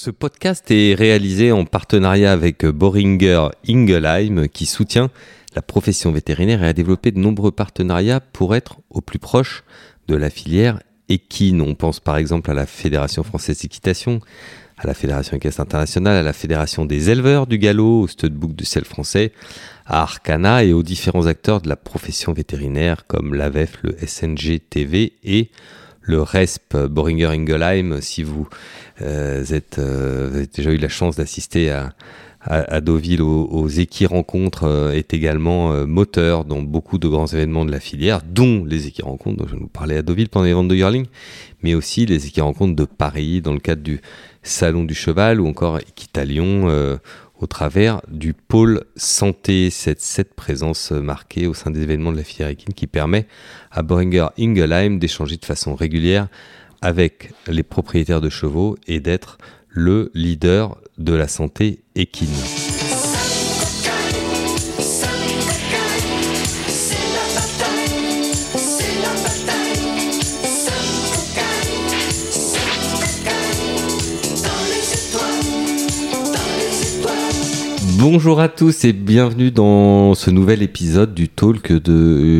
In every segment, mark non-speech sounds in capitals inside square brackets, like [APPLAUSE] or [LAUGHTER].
Ce podcast est réalisé en partenariat avec Boringer Ingelheim qui soutient la profession vétérinaire et a développé de nombreux partenariats pour être au plus proche de la filière équine. On pense par exemple à la Fédération française d'équitation, à la Fédération équestre internationale, à la Fédération des éleveurs du galop, au Studbook du sel français, à Arcana et aux différents acteurs de la profession vétérinaire comme l'AVEF, le SNG TV et le RESP Boringer Ingelheim. Si vous, euh, euh, avez déjà eu la chance d'assister à, Deauville aux, aux rencontres euh, est également moteur dans beaucoup de grands événements de la filière, dont les Équi rencontres dont je vous parler à Deauville pendant les ventes de Yearling, mais aussi les Équi rencontres de Paris dans le cadre du Salon du Cheval ou encore Equitalion au travers du pôle santé, cette, cette présence marquée au sein des événements de la filière équine qui permet à Boehringer Ingelheim d'échanger de façon régulière avec les propriétaires de chevaux et d'être le leader de la santé équine. Bonjour à tous et bienvenue dans ce nouvel épisode du talk de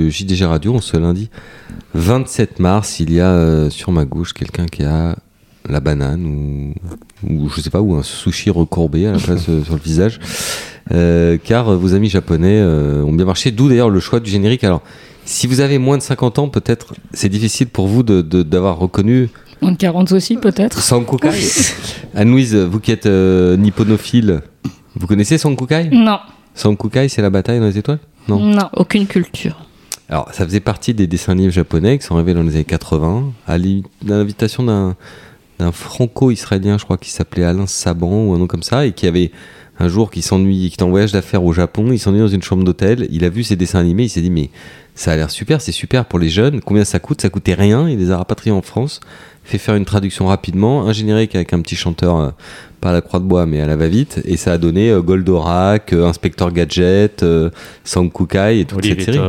euh, JDG Radio en ce lundi 27 mars. Il y a euh, sur ma gauche quelqu'un qui a la banane ou, ou, je sais pas, ou un sushi recourbé à la place euh, sur le visage. car vos amis japonais ont bien marché, d'où d'ailleurs le choix du générique. Alors, si vous avez moins de 50 ans, peut-être c'est difficile pour vous d'avoir de, reconnu Moins de 40 aussi, peut-être. Sankukai. Anne-Louise, vous qui êtes nipponophile, vous connaissez Sankukai Non. Sankukai, c'est la bataille dans les étoiles? Non. Non, aucune culture. Alors, ça faisait partie des dessins animés japonais qui sont arrivés dans les années 80, à l'invitation d'un, d'un franco-israélien, je crois, qui s'appelait Alain Saban ou un nom comme ça, et qui avait un jour qui s'ennuie, qui était en voyage d'affaires au Japon, il s'ennuie dans une chambre d'hôtel, il a vu ces dessins animés, il s'est dit mais ça a l'air super, c'est super pour les jeunes, combien ça coûte? Ça coûtait rien, il les a rapatriés en France, fait faire une traduction rapidement, un générique avec un petit chanteur euh, pas à la croix de bois, mais à la va-vite. Et ça a donné euh, Goldorak, euh, Inspector Gadget, euh, Sankukai et toute cette série.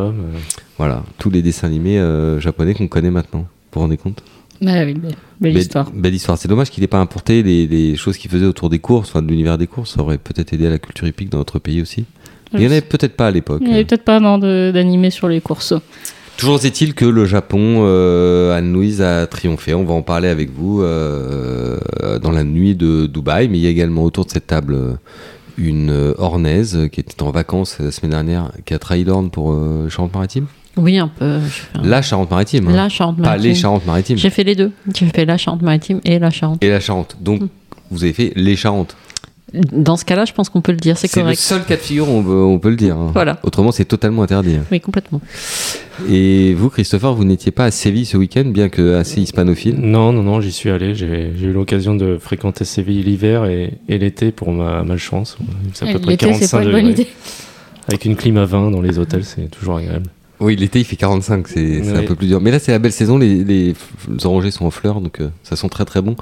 Voilà, tous les dessins animés japonais qu'on connaît maintenant. Vous vous rendez compte? Bah oui, belle, histoire. Belle histoire. C'est dommage qu'il n'ait pas importé les, choses qu'il faisait autour des courses, enfin de l'univers des courses. Ça aurait peut-être aidé à la culture hippique dans notre pays aussi. Il n'y en avait peut-être pas à l'époque. Il n'y avait peut-être pas d'animé sur les courses. Toujours est-il que le Japon, euh, Anne-Louise a triomphé. On va en parler avec vous euh, dans la nuit de Dubaï. Mais il y a également autour de cette table une Ornaise qui était en vacances la semaine dernière, qui a trahi l'Orne pour euh, Charente-Maritime. Oui, un peu. La Charente-Maritime. Hein. La Charente-Maritime. Pas les Charentes-Maritimes. J'ai fait les deux. J'ai fait la Charente-Maritime et la Charente. Et la Charente. Donc, hmm. vous avez fait les Charentes. Dans ce cas-là, je pense qu'on peut le dire, c'est correct. C'est le seul cas de figure où on peut, le dire. Hein. Voilà. Autrement, c'est totalement interdit. Oui, complètement. Et vous, Christopher, vous n'étiez pas à Séville ce week-end, bien que assez hispanophile Non, non, non, j'y suis allé. J'ai eu l'occasion de fréquenter Séville l'hiver et, l'été pour ma malchance. C'est à peu près 45 degrés. Bonne idée. Avec une clim à 20 dans les hôtels, c'est toujours agréable. Oui, l'été il fait 45, c'est un peu plus dur. Mais là, c'est la belle saison, les, les, orangers sont en fleurs, donc euh, ça sent très très bon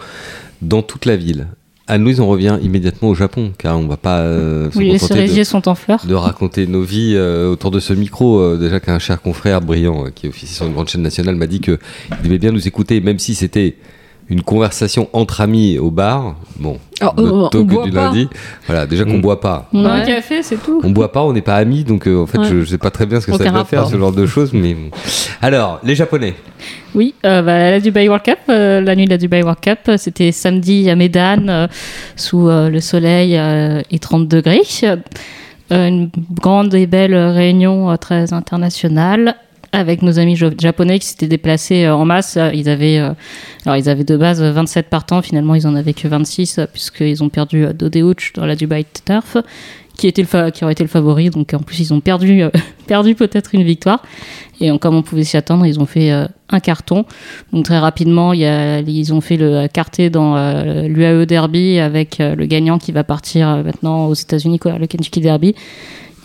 dans toute la ville. Anne-Louise, on revient immédiatement au Japon, car on va pas. Euh, oui, les cerisiers sont en fleurs. De raconter nos vies euh, autour de ce micro. Euh, déjà qu'un cher confrère brillant qui officie sur une grande chaîne nationale m'a dit qu'il devait bien nous écouter, même si c'était une conversation entre amis au bar. Bon, oh, oh, du pas. lundi. Voilà, déjà qu'on ne mm. boit pas. On a un café, c'est tout. On boit pas, on n'est pas amis, donc euh, en fait, je, ne sais pas très bien ce que ça veut faire, ce genre de choses. Mais alors, les Japonais. Oui, euh, bah, la Dubai World Cup, euh, la nuit de la Dubai World Cup, c'était samedi à Medan, sous le soleil et 30 degrés. une grande et belle réunion très internationale avec nos amis japonais qui s'étaient déplacés euh, en masse. Ils avaient, euh, alors ils avaient de base 27 partants, finalement ils en avaient que 26 puisqu'ils ont perdu euh, Dodeuch dans la Dubai Turf, qui, était le qui aurait été le favori. Donc en plus ils ont perdu, [LAUGHS] perdu peut-être une victoire. Et comme on pouvait s'y attendre, ils ont fait un carton. Donc très rapidement, ils ont fait le carté dans l'UAE Derby avec le gagnant qui va partir maintenant aux États-Unis, le Kentucky Derby.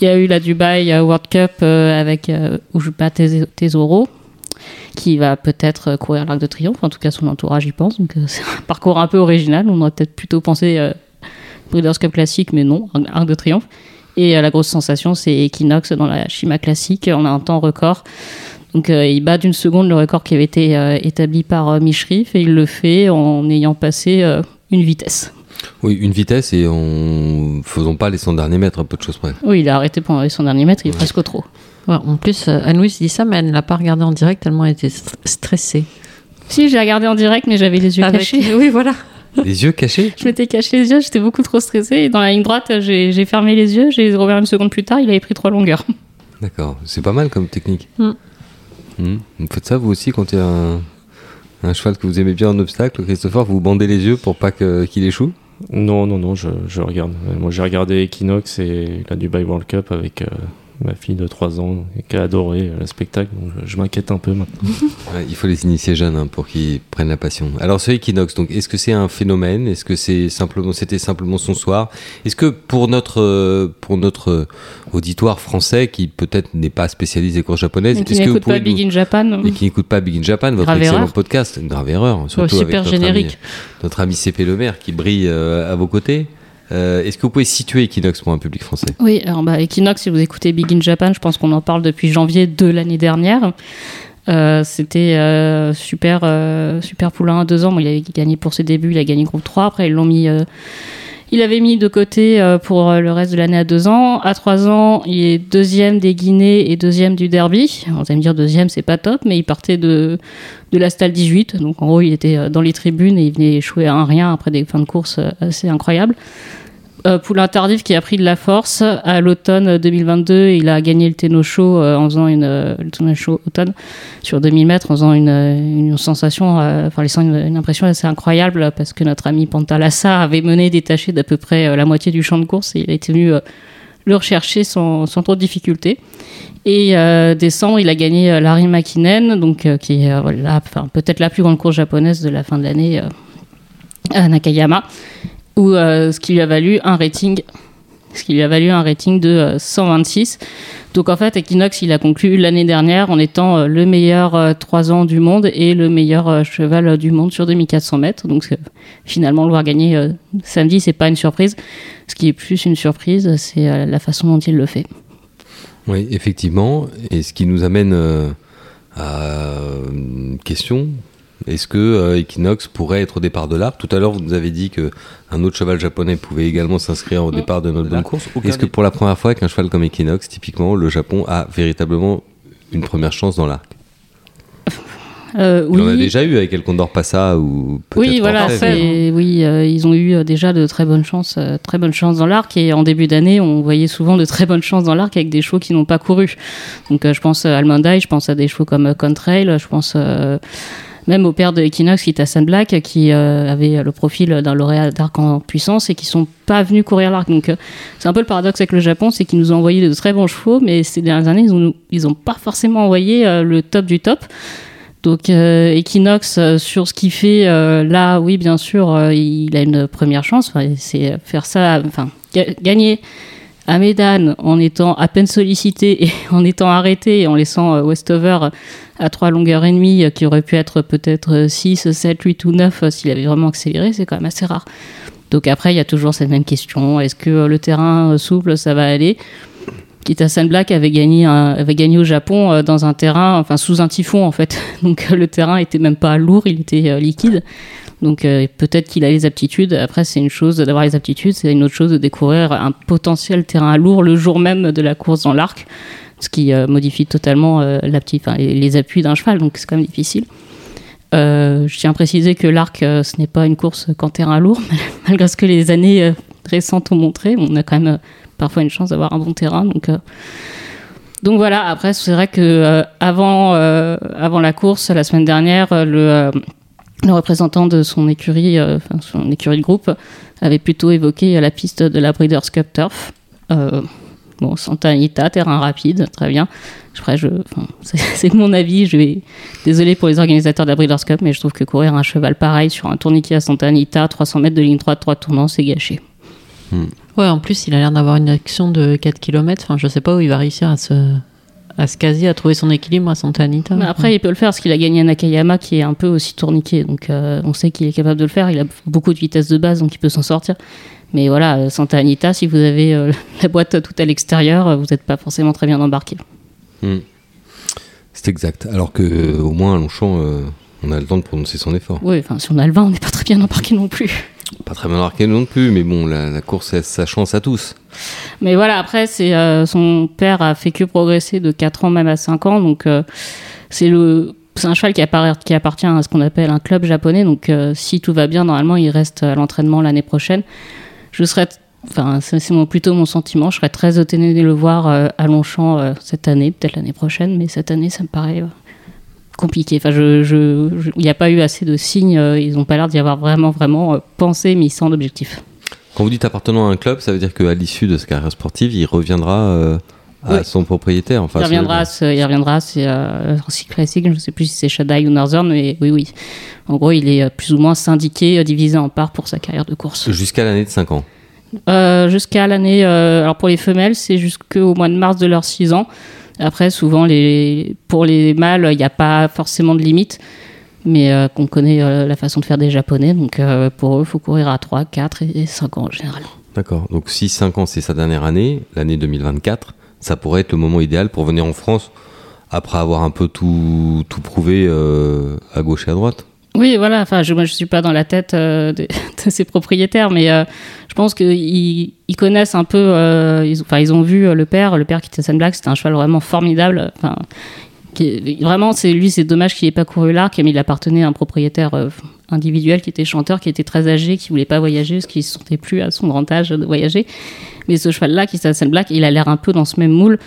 Il y a eu la Dubai World Cup euh, avec euh, Ujuba Tesoro qui va peut-être courir l'Arc de Triomphe. En tout cas, son entourage y pense. Donc, euh, [LAUGHS] c'est un parcours un peu original. On aurait peut-être plutôt pensé Breeders' Cup classique, mais non, Arc de Triomphe. Et la grosse sensation, c'est Equinox dans la Shima classique. On a un temps record. Donc, il bat d'une seconde le record qui avait été établi par Mishrif et il le fait en ayant passé une vitesse. Oui, une vitesse et on faisons pas les 100 derniers mètres, un peu de choses près. Oui, il a arrêté pendant les 100 derniers mètres, il est presque trop. Ouais, en plus, euh, Anne-Louise dit ça, mais elle ne l'a pas regardé en direct tellement elle était st- stressée. Si, j'ai regardé en direct, mais j'avais les yeux Avec- cachés. Oui, voilà. [LAUGHS] Les yeux cachés? Je m'étais caché les yeux, j'étais beaucoup trop stressée. Et dans la ligne droite, j'ai fermé les yeux, j'ai ouvert une seconde plus tard, il avait pris trois longueurs. D'accord, c'est pas mal comme technique. Mm. Mm. Vous faites ça vous aussi quand il y a un, un cheval que vous aimez bien en obstacle, Christopher, vous bandez les yeux pour pas qu'il échoue? Non, non, non, je, je regarde. Moi, j'ai regardé Equinox et la Dubai World Cup avec euh, ma fille de 3 ans et qui a adoré le spectacle. Donc, je, je m'inquiète un peu maintenant. [LAUGHS] Ouais, il faut les initier jeunes hein, pour qu'ils prennent la passion. Alors ce Equinox, donc est-ce que c'est un phénomène? Est-ce que c'est simplement c'était simplement son soir? Est-ce que pour notre euh, pour notre euh, auditoire français qui peut-être n'est pas spécialisé des courses japonaises, Et qui n'écoute pas Big in Japan. et qui n'écoute pas Big in Japan, votre Grave excellent erreur. podcast, une grave erreur, surtout super avec notre générique. ami, notre ami CP Le Maire qui brille euh, à vos côtés. Euh, est-ce que vous pouvez situer Equinox pour un public français? Oui, alors bah, Equinox, si vous écoutez Big in Japan, je pense qu'on en parle depuis janvier de l'année dernière. Euh, C'était euh, super, super poulain à deux ans. Il avait gagné pour ses débuts, il a gagné groupe 3. Après, ils l'ont mis. il avait mis de côté pour le reste de l'année à deux ans. À trois ans, il est deuxième des Guinées et deuxième du Derby. Vous allez me dire deuxième, c'est pas top, mais il partait de, de la Stalle 18. Donc en gros, il était dans les tribunes et il venait échouer à un rien après des fins de course assez incroyables. Euh, Poulain tardif qui a pris de la force à l'automne 2022 il a gagné le Tenno Show euh, en faisant une euh, le Tenno Show automne sur 2000 mètres en faisant une, sensation enfin laissant une, une impression assez incroyable parce que notre ami Pantalassa avait mené détaché d'à peu près la moitié du champ de course et il a été venu le rechercher sans, sans trop de difficulté et euh, décembre il a gagné Larry Makinen donc qui est enfin, peut-être la plus grande course japonaise de la fin de l'année à Nakayama où euh, ce qui lui a valu un rating ce qui lui a valu un rating de euh, 126. Donc en fait, Equinox, il a conclu l'année dernière en étant euh, le meilleur 3 ans du monde et le meilleur euh, cheval euh, du monde sur 2400 mètres. Donc euh, finalement, le voir gagner euh, samedi, c'est pas une surprise. Ce qui est plus une surprise, c'est euh, la façon dont il le fait. Oui, effectivement. Et ce qui nous amène euh, à une question. Est-ce que euh, Equinox pourrait être au départ de l'arc Tout à l'heure, vous nous avez dit que un autre cheval japonais pouvait également s'inscrire au départ de notre bonne course. Est-ce que pour la première fois qu'un cheval comme Equinox, typiquement, le Japon a véritablement une première chance dans l'arc? Euh, On en a oui. déjà eu avec El Condor Passa ou peut-être Oui, voilà, c'est- oui, euh, ils ont eu euh, déjà de très bonnes chances, euh, très bonnes chances dans l'arc. Et en début d'année, on voyait souvent de très bonnes chances dans l'arc avec des chevaux qui n'ont pas couru. Donc, euh, je pense à Almond Eye, je pense à des chevaux comme Contrail, je pense euh, même au père de Equinox, qui est Hassan Black, qui euh, avait le profil d'un lauréat d'arc en puissance et qui sont pas venus courir l'arc. Donc, euh, c'est un peu le paradoxe avec le Japon, c'est qu'ils nous ont envoyé de très bons chevaux, mais ces dernières années, ils ont, ils ont pas forcément envoyé euh, le top du top. Donc Equinox sur ce qu'il fait là, oui bien sûr, il a une première chance. C'est faire ça, enfin ga- gagner à Médane en étant à peine sollicité et [LAUGHS] en étant arrêté en laissant euh, Westover à trois longueurs et demie, qui aurait pu être peut-être 6, 7, 8 ou 9 euh, s'il avait vraiment accéléré, c'est quand même assez rare. Donc après, il y a toujours cette même question est-ce que euh, le terrain souple, ça va aller? Kitasan Black avait gagné, avait gagné au Japon dans un terrain, enfin sous un typhon en fait. [LAUGHS] Donc le terrain était même pas lourd, il était liquide. Donc euh, peut-être qu'il a les aptitudes. Après, c'est une chose d'avoir les aptitudes, c'est une autre chose de découvrir un potentiel terrain lourd le jour même de la course dans l'arc, ce qui euh, modifie totalement euh, les, appuis d'un cheval. Donc c'est quand même difficile. Je tiens à préciser que l'arc, ce n'est pas une course qu'en terrain lourd, [LAUGHS] malgré ce que les années récentes ont montré. On a quand même parfois une chance d'avoir un bon terrain. Donc, voilà, après, c'est vrai que avant, la course, la semaine dernière, le, le représentant de son écurie, euh, enfin son écurie de groupe, avait plutôt évoqué la piste de la Breeders' Cup Turf. Euh, bon, Santa Anita, terrain rapide, très bien. Après, je, enfin, [LAUGHS] c'est c'est mon avis. Je vais, désolé pour les organisateurs de la Breeders' Cup, mais je trouve que courir un cheval pareil sur un tourniquet à Santa Anita, 300 mètres de ligne droite, 3 tournants, c'est gâché. Ouais, en plus, il a l'air d'avoir une action de 4 km. Enfin, je sais pas où il va réussir à se, à se caser, à trouver son équilibre à Santa Anita. Mais après, il peut le faire parce qu'il a gagné à Nakayama, qui est un peu aussi tourniquet. Donc, euh, on sait qu'il est capable de le faire. Il a beaucoup de vitesse de base, donc il peut s'en sortir. Mais voilà, euh, Santa Anita, si vous avez euh, [LAUGHS] la boîte tout à l'extérieur, vous n'êtes pas forcément très bien embarqué. Hmm. C'est exact. Alors que euh, au moins à Longchamp, euh, on a le temps de prononcer son effort. Oui, enfin, si on a le vin, on n'est pas très bien embarqué non plus. Pas très mal marqué non plus, mais bon, la, la course laisse sa chance à tous. Mais voilà, après, euh, son père a fait que progresser de 4 ans même à 5 ans, donc euh, c'est le c'est un cheval qui, appartient à ce qu'on appelle un club japonais, donc euh, si tout va bien, normalement, il reste à l'entraînement l'année prochaine. Je serais, enfin, c'est mon- plutôt mon sentiment, je serais très étonnée de le voir à Longchamp euh, cette année, peut-être l'année prochaine, mais cette année, ça me paraît compliqué. Enfin, il n'y a pas eu assez de signes, ils n'ont pas l'air d'y avoir vraiment, vraiment pensé, mais sans objectif. Quand vous dites appartenant à un club, ça veut dire qu'à l'issue de sa carrière sportive, il reviendra euh, à Oui. son propriétaire. Enfin, il reviendra, ce- il reviendra, c'est euh, Rossi Classic, je ne sais plus si c'est Shaddai ou Northern, mais oui, oui. En gros, il est euh, plus ou moins syndiqué, euh, divisé en parts pour sa carrière de course. Jusqu'à l'année de 5 ans. Euh, jusqu'à l'année, alors pour les femelles, c'est jusqu'au mois de mars de leurs 6 ans. Après, souvent, les, pour les mâles, il n'y a pas forcément de limite, mais euh, qu'on connaît euh, la façon de faire des Japonais. Donc euh, pour eux, il faut courir à 3, 4 et 5 ans en général. D'accord. Donc si 5 ans, c'est sa dernière année, l'année 2024, ça pourrait être le moment idéal pour venir en France après avoir un peu tout, tout prouvé à gauche et à droite. Oui, voilà. Enfin, je, moi, je suis pas dans la tête euh, de, [LAUGHS] de ses propriétaires, mais euh, je pense qu'ils ils connaissent un peu. euh, ils, enfin, ils ont vu le père. Le père qui était Sun Black, c'était un cheval vraiment formidable. Enfin, vraiment, c'est lui. C'est dommage qu'il ait pas couru l'arc, mais il appartenait à un propriétaire euh, individuel qui était chanteur, qui était très âgé, qui voulait pas voyager parce qu'il se sentait plus à son grand âge de voyager. Mais ce cheval-là, qui s'appelle Black, il a l'air un peu dans ce même moule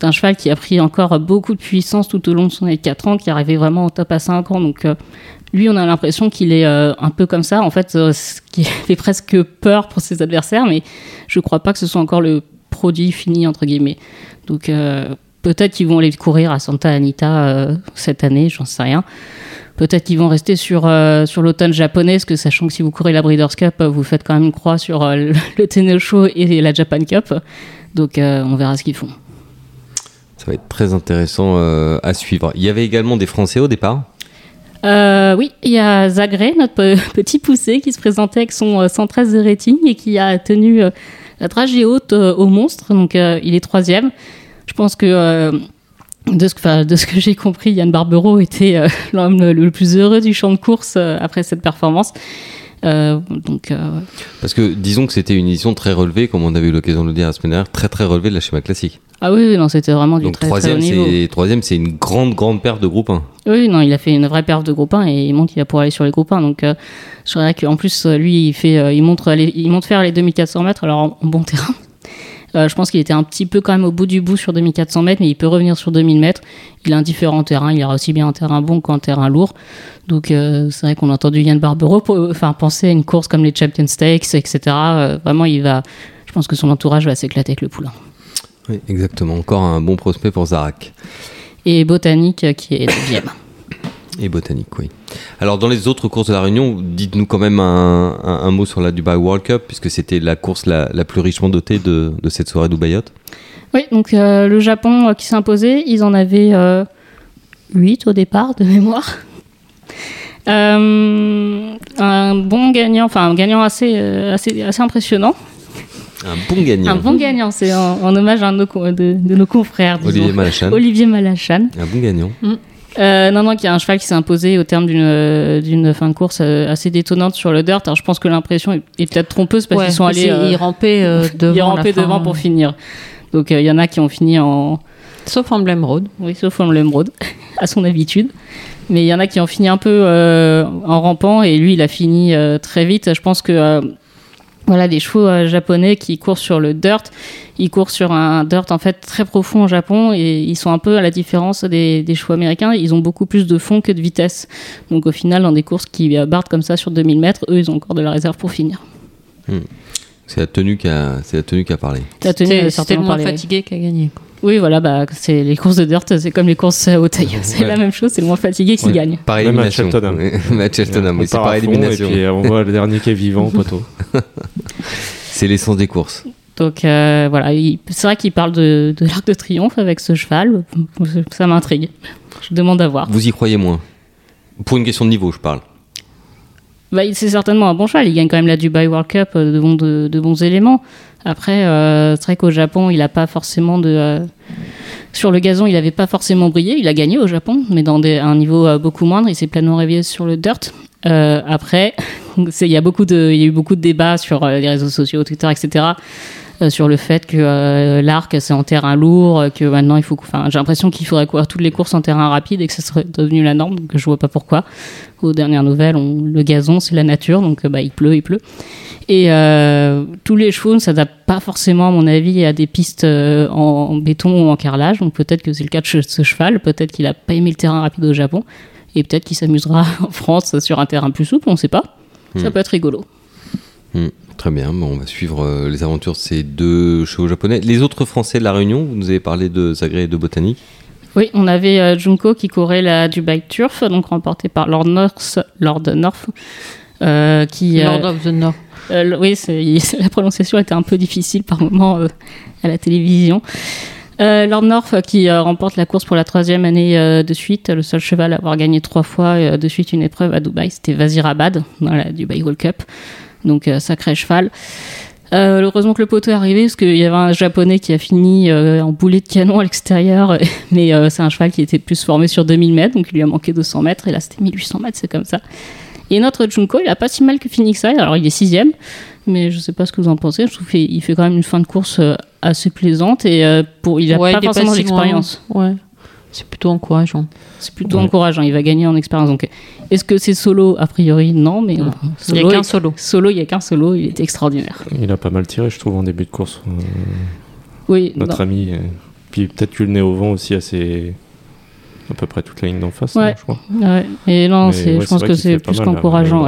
d'un cheval qui a pris encore beaucoup de puissance tout au long de son année de 4 ans, qui arrivé vraiment au top à 5 ans. Donc, euh, lui, on a l'impression qu'il est euh, un peu comme ça, en fait, [LAUGHS] ce qui fait presque peur pour ses adversaires, mais je crois pas que ce soit encore le produit fini, entre guillemets. Donc, peut-être qu'ils vont aller courir à Santa Anita euh, cette année, j'en sais rien. Peut-être qu'ils vont rester sur, euh, sur l'automne japonais, parce que sachant que si vous courez la Breeders' Cup, euh, vous faites quand même une croix sur euh, le, [LAUGHS] Show et la Japan Cup. Donc, on verra ce qu'ils font. Ça va être très intéressant à suivre. Il y avait également des Français au départ? Euh, oui, il y a Zagré, notre pe- [LAUGHS] petit poussé, qui se présentait avec son euh, 113 de rating et qui a tenu la dragée haute au monstre. Donc, euh, il est troisième. Je pense que, euh, de ce, que- enfin, de ce que j'ai compris, Yann Barbero était euh, [LAUGHS] l'homme le, le plus heureux du champ de course euh, après cette performance. Euh, donc, Parce que disons que c'était une édition très relevée, comme on avait eu l'occasion de le dire la semaine dernière, très très relevée de la schéma classique. ah oui, oui, non, c'était vraiment du Donc très, très haut troisième, niveau. c'est troisième, c'est une grande grande perte de groupe 1. Oui, non, il a fait une vraie perf de groupe 1 et il montre qu'il va pouvoir aller sur les groupes 1. Donc, je dirais qu'en plus, lui, il, fait, il, montre il monte faire les 2400 mètres, alors en, en bon terrain. Euh, je pense qu'il était un petit peu quand même au bout du bout sur 2400 mètres, mais il peut revenir sur 2000 mètres. Il a un différent terrain, il a aussi bien un terrain bon qu'un terrain lourd. Donc, euh, c'est vrai qu'on a entendu Yann Barbero pour- enfin, penser à une course comme les Champion Stakes, etc. Euh, vraiment, il va. Je pense que son entourage va s'éclater avec le poulain. Oui, exactement. Encore un bon prospect pour Zarak. Et Botanique, euh, qui est deuxième. Et botanique, oui. Alors, dans les autres courses de la Réunion, dites-nous quand même un, un- un mot sur la Dubai World Cup, puisque c'était la course la, la plus richement dotée de, de cette soirée Dubaïote. Oui, donc euh, le Japon euh, qui s'est imposé, ils en avaient euh, 8 au départ de mémoire. [LAUGHS] Euh, un bon gagnant, enfin un gagnant assez, assez, assez impressionnant. Un bon gagnant. Un bon gagnant, c'est en, en hommage à un de nos, de, de nos confrères, disons. Olivier Malachan. Olivier Malachan. Un bon gagnant. Euh, non, non, qui a un cheval qui s'est imposé au terme d'une euh, d'une fin de course euh, assez détonnante sur le dirt. Alors je pense que l'impression est, peut-être trompeuse parce Ouais, qu'ils sont allés. euh, Ils rampaient euh, [LAUGHS] devant. ils rampaient fin, devant pour finir. Donc euh, il y en a qui ont fini en, Sauf Emblem Road. Oui, sauf en Lemrod, [LAUGHS] à son habitude. Mais il y en a qui ont fini un peu euh, en rampant et lui, il a fini euh, très vite. Je pense que euh, voilà, les chevaux euh, japonais qui courent sur le dirt, ils courent sur un dirt en fait très profond au Japon et ils sont un peu à la différence des, des chevaux américains. Ils ont beaucoup plus de fond que de vitesse. Donc au final, dans des courses qui euh, partent comme ça sur 2000 mètres, eux, ils ont encore de la réserve pour finir. C'est la tenue qui a, c'est la tenue qui a parlé. La tenue, C'était le moins fatigué qui a gagné. quoi. Oui, voilà, bah, c'est les courses de dirt, c'est comme les courses haute taille. C'est Ouais. la même chose, c'est le moins fatigué qui Ouais. gagne. Par Même à élimination. [LAUGHS] À Cheltenham, oui, c'est par élimination. Et puis on voit le dernier qui est vivant, [LAUGHS] poteau. C'est l'essence des courses. Donc euh, voilà, il- c'est vrai qu'il parle de, de l'Arc de Triomphe avec ce cheval. Ça m'intrigue. Je demande à voir. Vous y croyez moins? Pour une question de niveau, je parle. Bah, c'est certainement un bon cheval. Il gagne quand même la Dubai World Cup euh, de, de bons éléments. Après, euh, c'est vrai qu'au Japon, il n'a pas forcément de. euh, sur le gazon, il n'avait pas forcément brillé. Il a gagné au Japon, mais dans un niveau euh, beaucoup moindre. Il s'est pleinement réveillé sur le dirt. Euh, après, [LAUGHS] il y a eu beaucoup de débats sur les réseaux sociaux, Twitter, etc. sur le fait que l'arc c'est en terrain lourd, que maintenant il faut, j'ai l'impression qu'il faudrait courir toutes les courses en terrain rapide et que ça serait devenu la norme, donc je vois pas pourquoi. Aux dernières nouvelles, le gazon c'est la nature, donc bah il pleut, il pleut. Et euh, tous les chevaux ne s'adaptent pas forcément, à mon avis, à des pistes euh, en, en béton ou en carrelage. Donc peut-être que c'est le cas de ce cheval, peut-être qu'il a pas aimé le terrain rapide au Japon, et peut-être qu'il s'amusera [LAUGHS] en France sur un terrain plus souple, on sait pas. Ça Hmm. peut être rigolo. Hmm, Très bien, bon, on va suivre euh, les aventures de ces deux chevaux japonais. Les autres Français de la Réunion, vous nous avez parlé de Zagré et de Botanique. Oui, on avait euh, Junko qui courait la Dubai Turf, donc remporté par Lord North, Lord North qui, euh, Lord of the North. Euh, oui, [LAUGHS] la prononciation était un peu difficile par moment euh, à la télévision. Euh, Lord North euh, qui euh, remporte la course pour la troisième année euh, de suite, le seul cheval à avoir gagné trois fois euh, de suite une épreuve à Dubaï, c'était Vazirabad dans la Dubai World Cup. Donc euh, sacré cheval. Euh, heureusement que le poteau est arrivé parce qu'il y avait un japonais qui a fini euh, en boulet de canon à l'extérieur, [LAUGHS] mais euh, c'est un cheval qui était plus formé sur 2000 mètres, donc il lui a manqué 200 mètres, et là c'était 1800 mètres, c'est comme ça. Et notre Junko, il a pas si mal que que ça, alors il est sixième, mais je sais pas ce que vous en pensez, je trouve qu'il fait quand même une fin de course euh, assez plaisante, et euh, pour, il a Ouais, pas il forcément d'expérience. Ouais. C'est plutôt encourageant. C'est plutôt Ouais. encourageant, il va gagner en expérience. Donc, est-ce que c'est solo? A priori, non, mais Non. bon, Il n'y a solo, qu'un solo. Solo, il y a qu'un solo, il est extraordinaire. Il a pas mal tiré, je trouve, en début de course. euh, Oui, notre non. ami. euh, Puis peut-être eu le nez au vent aussi assez. À peu près toute la ligne d'en face, Ouais. hein, je crois. Ouais. Et non, Mais c'est, ouais, je pense que c'est plus qu'encourageant.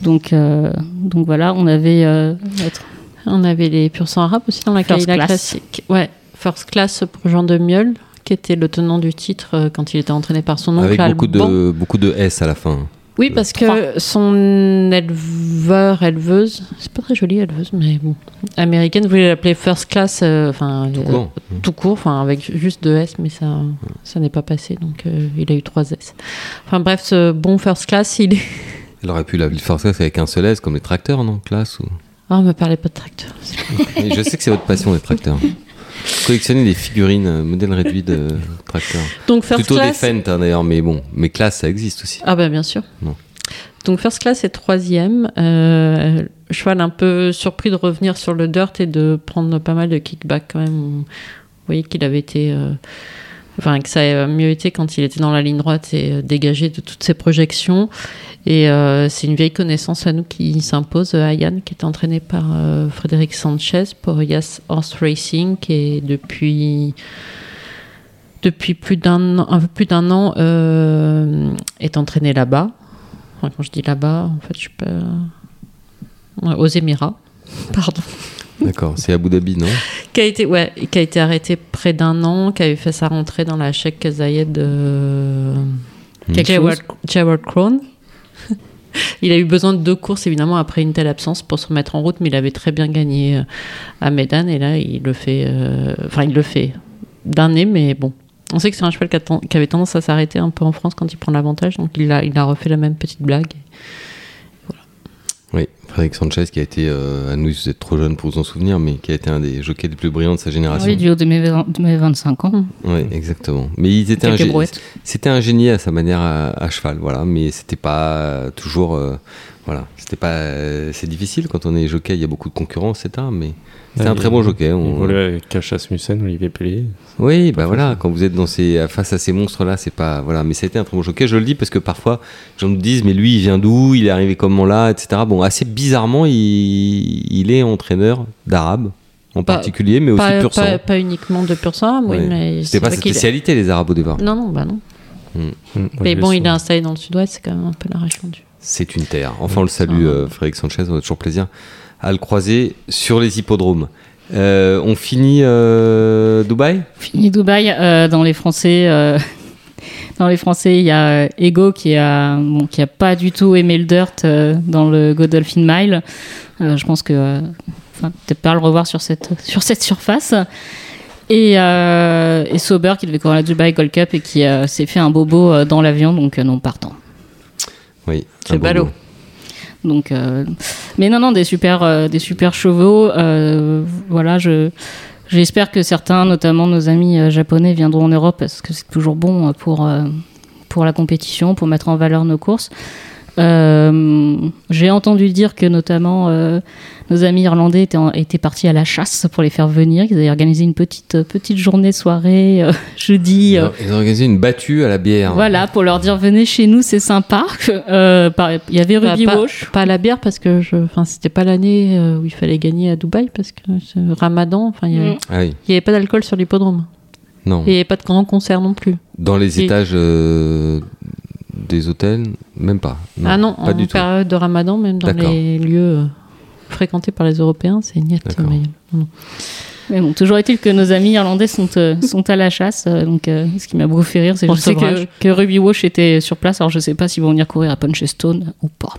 Donc, euh, donc voilà, on avait euh, notre- On avait les pur sang arabes aussi dans la First classique. Ouais, First Class pour Jean de Miol, qui était le tenant du titre euh, quand il était entraîné par son oncle Avec beaucoup de, beaucoup de S à la fin. Oui, parce que son éleveur, éleveuse, c'est pas très joli éleveuse, mais bon, américaine, voulait l'appeler First Class, euh, enfin Tout euh, court. tout court, enfin avec juste deux S, mais ça, ça n'est pas passé, donc euh, il a eu trois S. Enfin bref, ce bon First Class, il est. [LAUGHS] Elle aurait pu l'appeler First Class avec un seul S, comme les tracteurs, non? Classe ou... Ah, me parlez pas de tracteur. Mais je sais que c'est votre passion, les tracteurs. [LAUGHS] Collectionner des figurines euh, modèles réduits de. [LAUGHS] Donc First Plutôt Class. des Fendt, hein, d'ailleurs, mais bon. Mais classe, ça existe aussi. Ah bah bien sûr. Non. Donc First Class est troisième. Euh, cheval un peu surpris de revenir sur le dirt et de prendre pas mal de kickback quand même. Vous voyez qu'il avait été... euh, Enfin, que ça a mieux été quand il était dans la ligne droite et euh, dégagé de toutes ses projections. Et euh, c'est une vieille connaissance à nous qui s'impose, euh, Ayane, qui est entraîné par euh, Frédéric Sanchez pour Yas Horse Racing, qui est depuis depuis plus d'un un peu plus d'un an euh, est entraîné là-bas. Enfin, quand je dis là-bas, en fait, je suis pas aux Émirats. [LAUGHS] Pardon. D'accord, c'est Abu Dhabi, non [LAUGHS] Qui a été ouais, qui a été arrêté près d'un an, qui avait fait sa rentrée dans la Sheikh Zayed de Une Jawad Crown. [LAUGHS] Il a eu besoin de deux courses évidemment après une telle absence pour se remettre en route, mais il avait très bien gagné euh, à Medan et là il le fait, euh, enfin il le fait d'un nez, mais bon. On sait que c'est un cheval qui avait tendance à s'arrêter un peu en France quand il prend l'avantage, donc il a, il a refait la même petite blague. Frédéric Sanchez qui a été, euh, à nous vous êtes trop jeune pour vous en souvenir, mais qui a été un des jockeys les plus brillants de sa génération. oui, du haut de mes, vingt- de mes 25 ans. Oui, exactement. Mais ils étaient un c'était un génie à sa manière à, à cheval, voilà. Mais c'était pas toujours, euh, voilà, c'était pas, euh, c'est difficile quand on est jockey. Il y a beaucoup de concurrence, etc. Mais c'est Ah, un très bon jockey. On- volait avec Cash Asmussen, Olivier Pellier. Oui, bah voilà, quand vous êtes dans ces, face à ces monstres-là, c'est pas. Voilà, mais ça a été un très bon jockey. Je le dis parce que parfois, les gens nous disent, mais lui, il vient d'où? Il est arrivé comment là Etc. Bon, assez bizarrement, il, il est entraîneur d'arabe, en Pas- particulier, mais aussi Pas, pur sang. pas, pas uniquement de pur sang, oui, Ouais. mais C'était c'est pas sa spécialité, les arabes au départ. Non, non, bah non. Hum, moi, Mais bon, il est installé dans le sud-ouest, c'est quand même un peu la région du. C'est une terre. Enfin, on le salue, Ah. euh, Frédéric Sanchez. On a toujours plaisir à le croiser sur les hippodromes. Euh, on finit euh, Dubaï? Fini Dubaï, dans les Français, [LAUGHS] dans les Français, il y a Ego qui a, bon, qui a pas du tout aimé le dirt dans le Godolphin Mile. Je pense que, enfin, peut-être pas le revoir sur cette, [LAUGHS] sur cette surface. Et, euh, et Sauber qui devait courir la Dubai Gold Cup et qui euh, s'est fait un bobo euh, dans l'avion, donc non partant. Oui. C'est ballot. Donc, euh, mais non, non, des super, euh, des super chevaux. euh, voilà, je, j'espère que certains, notamment nos amis japonais, viendront en Europe parce que c'est toujours bon pour, pour la compétition, pour mettre en valeur nos courses. Euh, J'ai entendu dire que notamment euh, nos amis irlandais étaient, en- étaient partis à la chasse pour les faire venir. Ils avaient organisé une petite, euh, petite journée, soirée, euh, [LAUGHS] jeudi. Ils euh, ont, ils ont organisé une battue à la bière. voilà, pour leur dire venez chez nous, c'est sympa. Euh, par- Il y avait Bah, Ruby pas, Walsh. pas la bière parce que c'était pas l'année où il fallait gagner à Dubaï parce que c'est Ramadan, il y avait- Mm. Ah oui, avait pas d'alcool sur l'hippodrome non. et il y avait pas de grand concert non plus. Dans les Et- étages euh, des hôtels, même pas. ah non, pas en du tout. période de Ramadan, même dans les lieux euh, fréquentés par les Européens, c'est niet. Mais- bon, toujours est-il que nos amis irlandais sont, euh, sont à la chasse. euh, donc, euh, ce qui m'a beaucoup fait rire, c'est que je sais que, Ruby Walsh était sur place. Alors, je sais pas s'ils vont venir courir à Punchestone ou pas.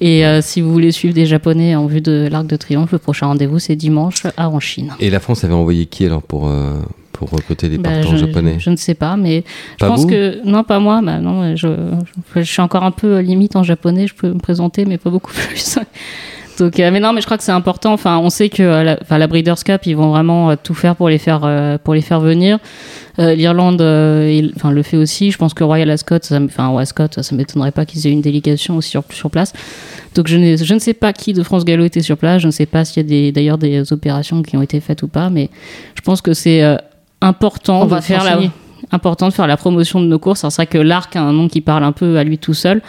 Et euh, si vous voulez suivre des Japonais en vue de l'Arc de Triomphe, le prochain rendez-vous, c'est dimanche à en Chine. Et la France avait envoyé qui alors pour, euh, pour recruter des Bah, partants je, japonais je ne sais pas, mais je pense que non, pas moi. Bah, non, je, suis encore un peu limite en japonais. Je peux me présenter, mais pas beaucoup [LAUGHS] plus. Donc, euh, mais non, mais je crois que c'est important. Enfin, on sait que euh, la, enfin, la Breeders' Cup, ils vont vraiment euh, tout faire pour les faire, pour les faire venir. L'Irlande, enfin, le fait aussi. Je pense que Royal Ascot, ça, enfin, Ascot, ça, ça m'étonnerait pas qu'ils aient une délégation aussi sur, sur place. Donc, je, je ne sais pas qui de France Gallo était sur place. Je ne sais pas s'il y a d'ailleurs des opérations qui ont été faites ou pas, mais je pense que c'est important On de va faire la, important de faire la promotion de nos courses. Alors, C'est vrai que l'arc a un nom qui parle un peu à lui tout seul,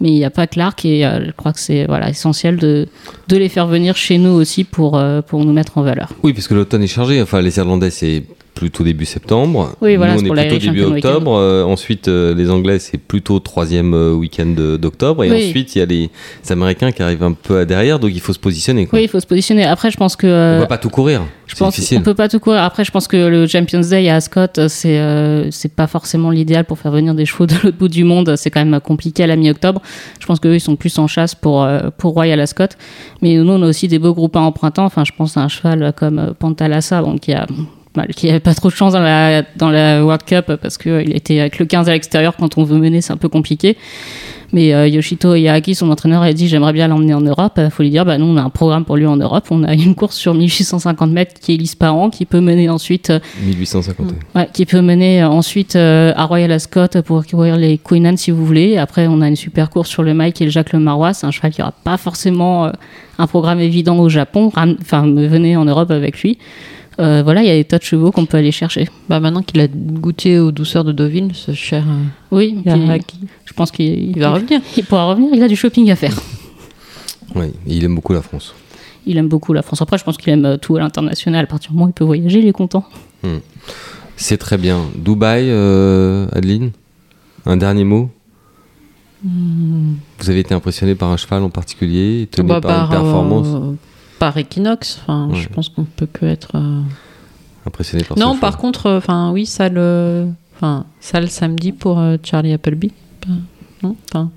mais il n'y a pas que l'arc et euh, je crois que c'est voilà, essentiel de, de les faire venir chez nous aussi pour, euh, pour nous mettre en valeur. Oui, parce que l'automne est chargé. Enfin, les Irlandais, c'est plutôt début septembre. Oui, voilà, Nous, on pour est plutôt début octobre. Euh, ensuite, euh, les Anglais, c'est plutôt troisième euh, week-end d'octobre. Et Oui. ensuite, il y a les Américains qui arrivent un peu à derrière. Donc, il faut se positionner. Quoi. Oui, il faut se positionner. Après, je pense que. On euh, peut pas tout courir. Je pense difficile. qu'on peut pas tout courir. Après, je pense que le Champions Day à Ascot, c'est c'est pas forcément l'idéal pour faire venir des chevaux de l'autre bout du monde. C'est quand même compliqué à la mi-octobre. Je pense qu'eux, ils sont plus en chasse pour pour Royal Ascot. Mais nous, on a aussi des beaux groupes en printemps. Enfin, je pense à un cheval comme Pantalassa, bon, qui a mal- qui avait pas trop de chance dans la dans la World Cup parce que euh, était avec le 15 à l'extérieur quand on veut mener, c'est un peu compliqué. Mais euh, Yoshito Yaaki, son entraîneur, a dit j'aimerais bien l'emmener en Europe. Il faut lui dire bah nous on a un programme pour lui en Europe. On a [LAUGHS] une course sur 1850 mètres qui est l'Isparan, qui peut mener ensuite, euh, 1850. ouais, qui peut mener euh, ensuite euh, à Royal Ascot pour courir les Queen Anne si vous voulez. Après on a une super course sur le qui est le Jacques Le Marois. C'est un cheval qui aura pas forcément euh, un programme évident au Japon. Enfin venez en Europe avec lui. Euh, voilà, il y a des tas de chevaux qu'on peut aller chercher. Bah maintenant qu'il a goûté aux douceurs de Deauville, ce cher euh, Oui, puis, je pense qu'il il va revenir. [LAUGHS] Il pourra revenir. Il a du shopping à faire. Oui, il aime beaucoup la France. Il aime beaucoup la France. Après, je pense qu'il aime euh, tout à l'international. À partir du moment où il peut voyager, il est content. C'est très bien. Dubaï, euh, Adeline? Un dernier mot? Vous avez été impressionné par un cheval en particulier? Étonné Bah, par une performance euh, par Equinox, enfin, Ouais. je pense qu'on peut que être. euh, Impressionné par Non, cheval par contre, euh, enfin, oui, ça le, enfin, ça le samedi pour euh, Charlie Appleby. Non, enfin,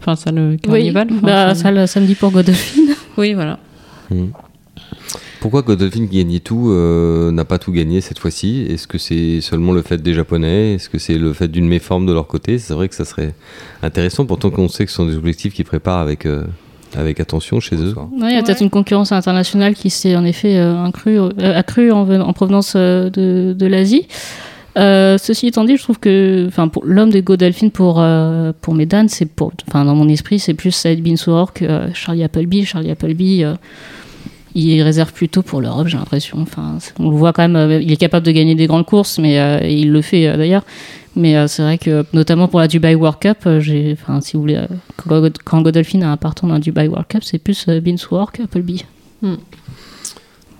enfin, ça le carnival. bah, ça- ça, le samedi pour Godolphin. [LAUGHS] Oui, voilà. Hmm. Pourquoi Godolphin qui gagnait tout euh, n'a pas tout gagné cette fois-ci? Est-ce que c'est seulement le fait des Japonais? Est-ce que c'est le fait d'une méforme de leur côté? C'est vrai que ça serait intéressant, pourtant qu'on sait que ce sont des objectifs qu'ils préparent avec, euh, avec attention chez eux. Ouais, il y a peut-être une concurrence internationale qui s'est en effet euh, accrue, euh, accrue en, ven- en provenance euh, de, de l'Asie. Euh, ceci étant dit, je trouve que, enfin, pour l'homme de Godolphin pour euh, pour Medan, c'est pour, enfin, dans mon esprit, c'est plus Saïd Bin Sour que euh, Charlie Appleby. Charlie Appleby, euh, il réserve plutôt pour l'Europe, j'ai l'impression. Enfin, on le voit quand même, euh, il est capable de gagner des grandes courses, mais euh, et il le fait euh, d'ailleurs. Mais euh, c'est vrai que, notamment pour la Dubai World Cup, j'ai, enfin, si vous voulez, euh, quand God- quand Godolphin a un partant dans la Dubai World Cup, c'est plus euh, Bin Sour que Appleby.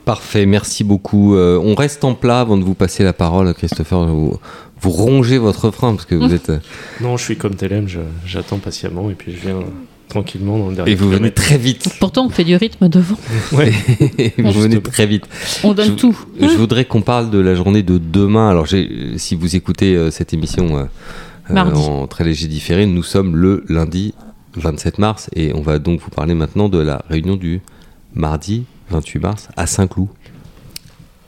Parfait, merci beaucoup. Euh, on reste en plat avant de vous passer la parole, Christopher. Vous, vous rongez votre frein parce que vous [LAUGHS] êtes. Non, je suis comme Telem, je- j'attends patiemment et puis je viens tranquillement dans le dernier et vous venez très vite. Pourtant, on fait du rythme devant. [LAUGHS] Ouais. vous venez Justement. très vite. On donne Je- tout. Je voudrais qu'on parle de la journée de demain. Alors, si vous écoutez euh, cette émission euh, euh, en très léger différé, nous sommes le lundi 27 mars et on va donc vous parler maintenant de la réunion du mardi 28 mars à Saint-Cloud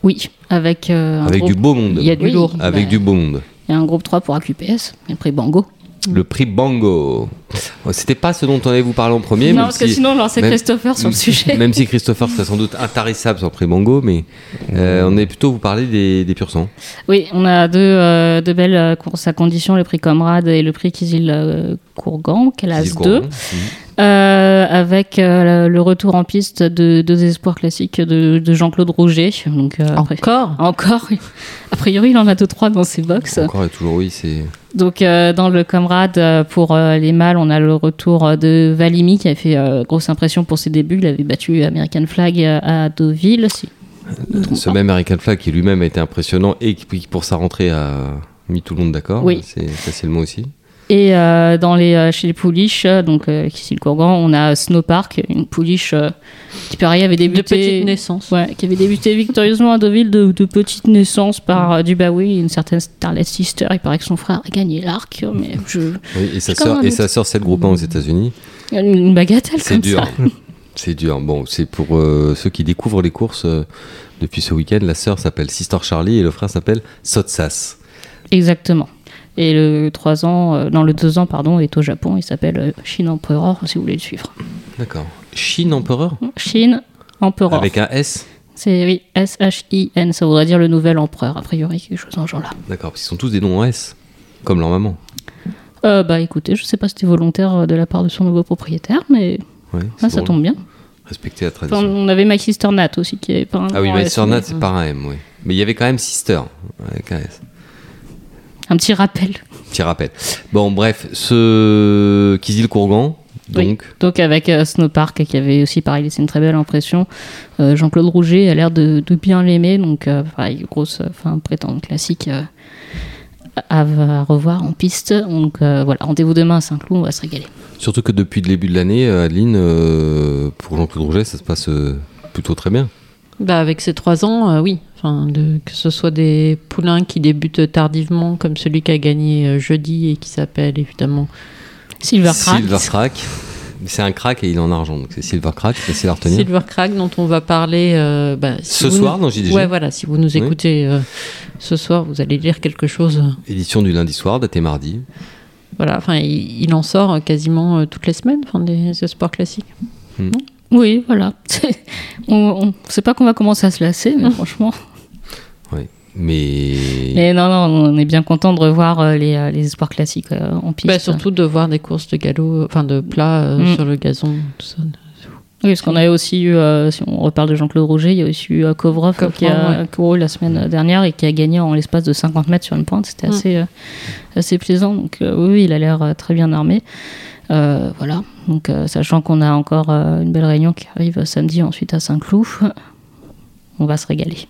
Oui, avec euh, avec groupe- du beau monde. Il y a du Oui. lourd. Avec Bah, du beau monde. Il y a un groupe 3 pour AQPS, et après Bango. Le prix Bango. Oh, C'était pas ce dont on allait vous parler en premier. non, même parce que si- sinon, on lançait même- Christopher sur le sujet. Même si Christopher serait sans doute intarissable sur le prix Bango, mais euh, on est plutôt vous parler des, des pur sang. Oui, on a deux, euh, deux belles euh, courses à condition, le prix Comrade et le prix Kizil Courgan, classe Gilles 2. Courant. Mhm. Euh, avec euh, le retour en piste de deux espoirs classiques de, de Jean-Claude Rouget. Donc, euh, après- Encore? Encore, a priori, il en a deux trois dans ses box. Encore et toujours, oui, c'est. Donc, euh, dans le Comrade, euh, pour euh, les mâles, on a le retour de Valimi qui a fait grosse impression pour ses débuts. Il avait battu American Flag à Deauville. Si. Ce même American Flag qui lui-même a été impressionnant et qui, pour sa rentrée, a mis tout le monde d'accord. Oui. C'est facilement aussi. Et euh, dans les, euh, chez les pouliches, euh, donc euh, ici le Courgan, on a Snowpark, une pouliche euh, qui pareil avait De débuté. petite naissance. Ouais, qui avait débuté victorieusement à Deauville de, de petite naissance par euh, Dubaoui, une certaine Starlet Sister. Il paraît que son frère a gagné l'arc, mais je... Oui, et sa sœur, et sa sœur, c'est le groupe 1 aux États-Unis. une bagatelle C'est dur. ça. [LAUGHS] C'est dur. Bon, c'est pour euh, ceux qui découvrent les courses euh, depuis ce week-end. La sœur s'appelle Sister Charlie et le frère s'appelle Sotsas. Exactement. Et le 3 ans, euh, non, le 2 ans, pardon, est au Japon. Il s'appelle euh, Shin Emperor, si vous voulez le suivre. D'accord. Shin Emperor Shin Emperor. Avec un S C'est, oui, S-H-I-N, ça voudrait dire le nouvel empereur, a priori, quelque chose dans ce genre-là. D'accord, parce qu'ils sont tous des noms en S. Comme leur maman. Euh, bah écoutez, je sais pas si c'était volontaire euh, de la part de son nouveau propriétaire, mais Ouais, ah, ça tombe bien. Respecter la Enfin, tradition. on avait My Sister Nat aussi, qui est pas un ah oui, nom mais S, sur mais- Nat, c'est par un M, oui. Mais il y avait quand même Sister avec un S. Un petit rappel. Petit rappel. Bon, bref, ce Kizil Courgan, Oui. donc, Donc avec euh, Snowpark qui avait aussi pareil laissé une très belle impression. Euh, Jean-Claude Rouget a l'air de, de bien l'aimer, donc euh, pareil, grosse, euh, enfin prétendant classique euh, à, à revoir en piste. Donc euh, voilà, rendez-vous demain à Saint-Cloud, on va se régaler. surtout que depuis le début de l'année, euh, Adeline, euh, pour Jean-Claude Rouget, ça se passe euh, plutôt très bien. Bah, avec ces trois ans, euh, oui. Enfin, de, que ce soit des poulains qui débutent tardivement, comme celui qui a gagné euh, jeudi et qui s'appelle évidemment. Silver Crack. Silver Crack. C'est un crack et il est en argent, donc c'est Silver Crack, c'est facile à retenir. Silver Crack, dont on va parler euh, bah, si Ce soir nous- dans JDG. Ouais, voilà. Si vous nous Oui. écoutez euh, ce soir, vous allez lire quelque chose. Édition du lundi soir, daté mardi. Voilà. Enfin, il, il en sort quasiment euh, toutes les semaines, enfin, des, des sports classiques. Oui, voilà. [LAUGHS] on ne sait pas qu'on va commencer à se lasser, mais franchement. Mais. Mais non, non, on est bien content de revoir euh, les, euh, les espoirs classiques euh, en piste. Bah, surtout de voir des courses de galop, enfin de plat euh, Mm. sur le gazon. Tout ça. Oui, parce qu'on avait aussi eu, euh, si on reparle de Jean-Claude Rouget, il y a aussi eu Kovrov Kovrov, qui a ouais. couru la semaine dernière et qui a gagné en l'espace de 50 mètres sur une pointe. C'était Mm. assez, euh, assez plaisant. Donc euh, oui, oui, il a l'air euh, très bien armé. Euh, voilà. Donc euh, sachant qu'on a encore euh, une belle réunion qui arrive samedi ensuite à Saint-Cloud, [LAUGHS] on va se régaler.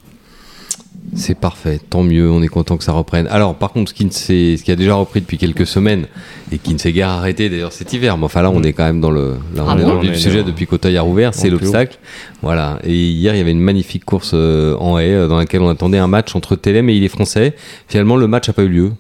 C'est parfait, tant mieux, on est content que ça reprenne. Alors, par contre, ce qui, ne ce qui a déjà repris depuis quelques semaines et qui ne s'est guère arrêté d'ailleurs cet hiver, mais enfin là, on est quand même dans le, là, on Ah est bon dans le vif On sujet depuis qu'Auteuil a rouvert, c'est l'obstacle. Voilà. Et hier, il y avait une magnifique course euh, en haie dans laquelle on attendait un match entre Télém et il est français. Finalement, le match n'a pas eu lieu.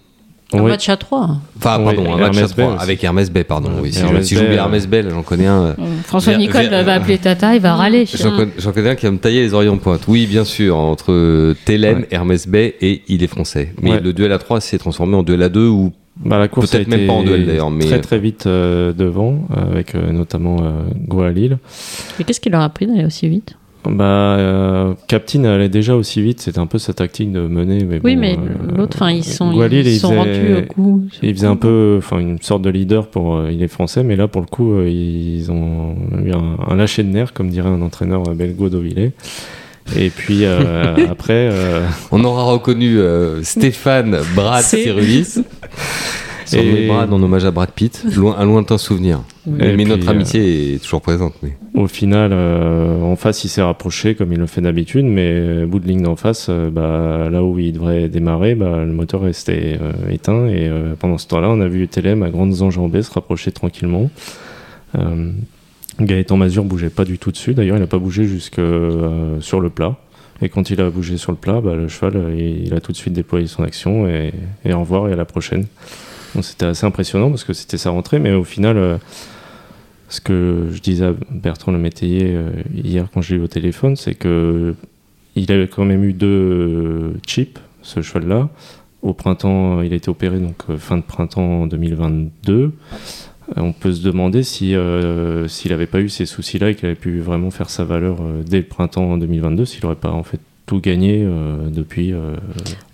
Un Oui. match à trois. Enfin, Oui, pardon, un match à Bay trois, aussi. avec Hermès Bay, pardon. Oui, si Hermès je- si j'oublie Hermès Bay, là, j'en connais un. euh, François Ver- Nicole ver- va appeler Tata, il va râler. J'en connais, j'en connais un qui va me tailler les oreillons de pointe. Oui, bien sûr, entre Télém, Ouais. Hermès Bay et il est français. Mais Ouais. le duel à 3 s'est transformé en duel à 2 où Bah, la course Peut-être même pas en duel, d'ailleurs, mais- très très vite euh, devant, avec euh, notamment euh, Goalil. Mais qu'est-ce qui leur a pris d'aller aussi vite? Bah, euh, Captain allait déjà aussi vite, c'était un peu sa tactique de mener. Mais Oui, bon, mais euh, l'autre, enfin, ils sont, ils il sont faisait- rendus au coup. Il faisait un peu, enfin, une sorte de leader pour. euh, il est français, mais là, pour le coup, euh, ils ont eu un, un lâcher de nerfs, comme dirait un entraîneur euh, belgo d'Ovillé. Et puis euh, [LAUGHS] après, euh, on aura reconnu euh, Stéphane Brad Cyrulis. [LAUGHS] Et- Et Brad en hommage à Brad Pitt, loin, un lointain souvenir. Mais puis, notre euh, amitié est toujours présente. Mais... au final, euh, en face, il s'est rapproché comme il le fait d'habitude, mais bout de ligne d'en face, euh, bah, là où il devrait démarrer, bah, le moteur restait euh, éteint. Et pendant ce temps-là, on a vu Telem à grandes enjambées se rapprocher tranquillement. Gaëtan Mazur bougeait pas du tout dessus. D'ailleurs, il n'a pas bougé jusque sur le plat. Et quand il a bougé sur le plat, bah, le cheval, il, il a tout de suite déployé son action et, et au revoir et à la prochaine. C'était assez impressionnant parce que c'était sa rentrée, mais au final, ce que je disais à Bertrand Le Métayer euh, hier quand je l'ai eu au téléphone, c'est que il avait quand même eu deux chips, ce cheval-là, au printemps, il a été opéré donc fin de printemps 2022. on peut se demander si s'il n'avait pas eu ces soucis-là et qu'il avait pu vraiment faire sa valeur dès le printemps 2022, s'il n'aurait pas en fait tout gagné euh, depuis. Euh,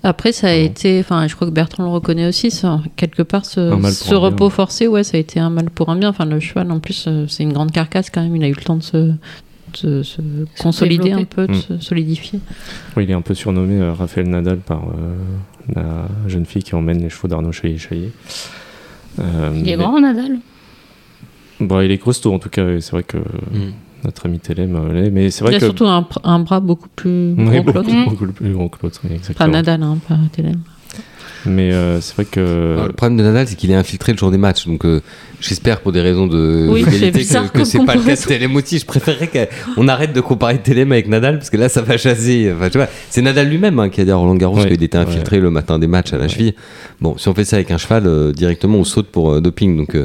Après, ça a été, enfin, je crois que Bertrand le reconnaît aussi, ça, quelque part, ce, ce repos forcé, ouais, ça a été un mal pour un bien. Enfin, le cheval, en plus, euh, c'est une grande carcasse quand même. Il a eu le temps de se, de se consolider un peu, de hmm. se solidifier. Oui, il est un peu surnommé Raphaël Nadal par la jeune fille qui emmène les chevaux d'Arnaud Chaillet-Chaillet. il est grand, Nadal? Bon, il est costaud en tout cas, c'est vrai que. Hmm notre ami Télém. Mais c'est vrai il a surtout un, un, bras beaucoup plus grand que l'autre. Beaucoup, plus grand que l'autre, Pas Nadal, hein, pas Télém. Mais euh, c'est vrai que. le problème de Nadal, c'est qu'il est infiltré le jour des matchs. Donc euh, j'espère pour des raisons de oui, que, que c'est pas le cas de aussi. Je préférerais qu'on arrête de comparer Télém avec Nadal parce que là, ça va chasser. Enfin, c'est Nadal lui-même hein, qui a dit à Roland Garros qu'il était infiltré le matin des matchs à la cheville. Bon, si on fait ça avec un cheval, directement, on saute pour doping. Donc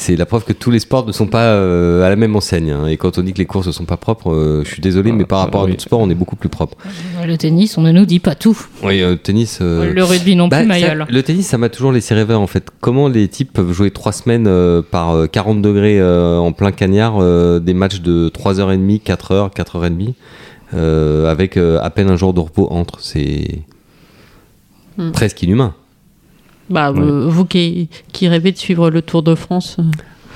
c'est la preuve que tous les sports ne sont pas euh, à la même enseigne. Hein. Et quand on dit que les courses ne sont pas propres, euh, je suis désolé, mais par rapport à d'autres sports, on est beaucoup plus propre. Le tennis, on ne nous dit pas tout. Oui, euh, le tennis. Le rugby non bah, plus, Mayol. Le tennis, ça m'a toujours laissé rêver en fait. Comment les types peuvent jouer trois semaines par 40 degrés en plein cagnard, des matchs de 3h30, 4h, 4h30, avec à peine un jour de repos entre C'est hmm. presque inhumain. Bah, euh, vous qui, qui, rêvez de suivre le Tour de France. Euh.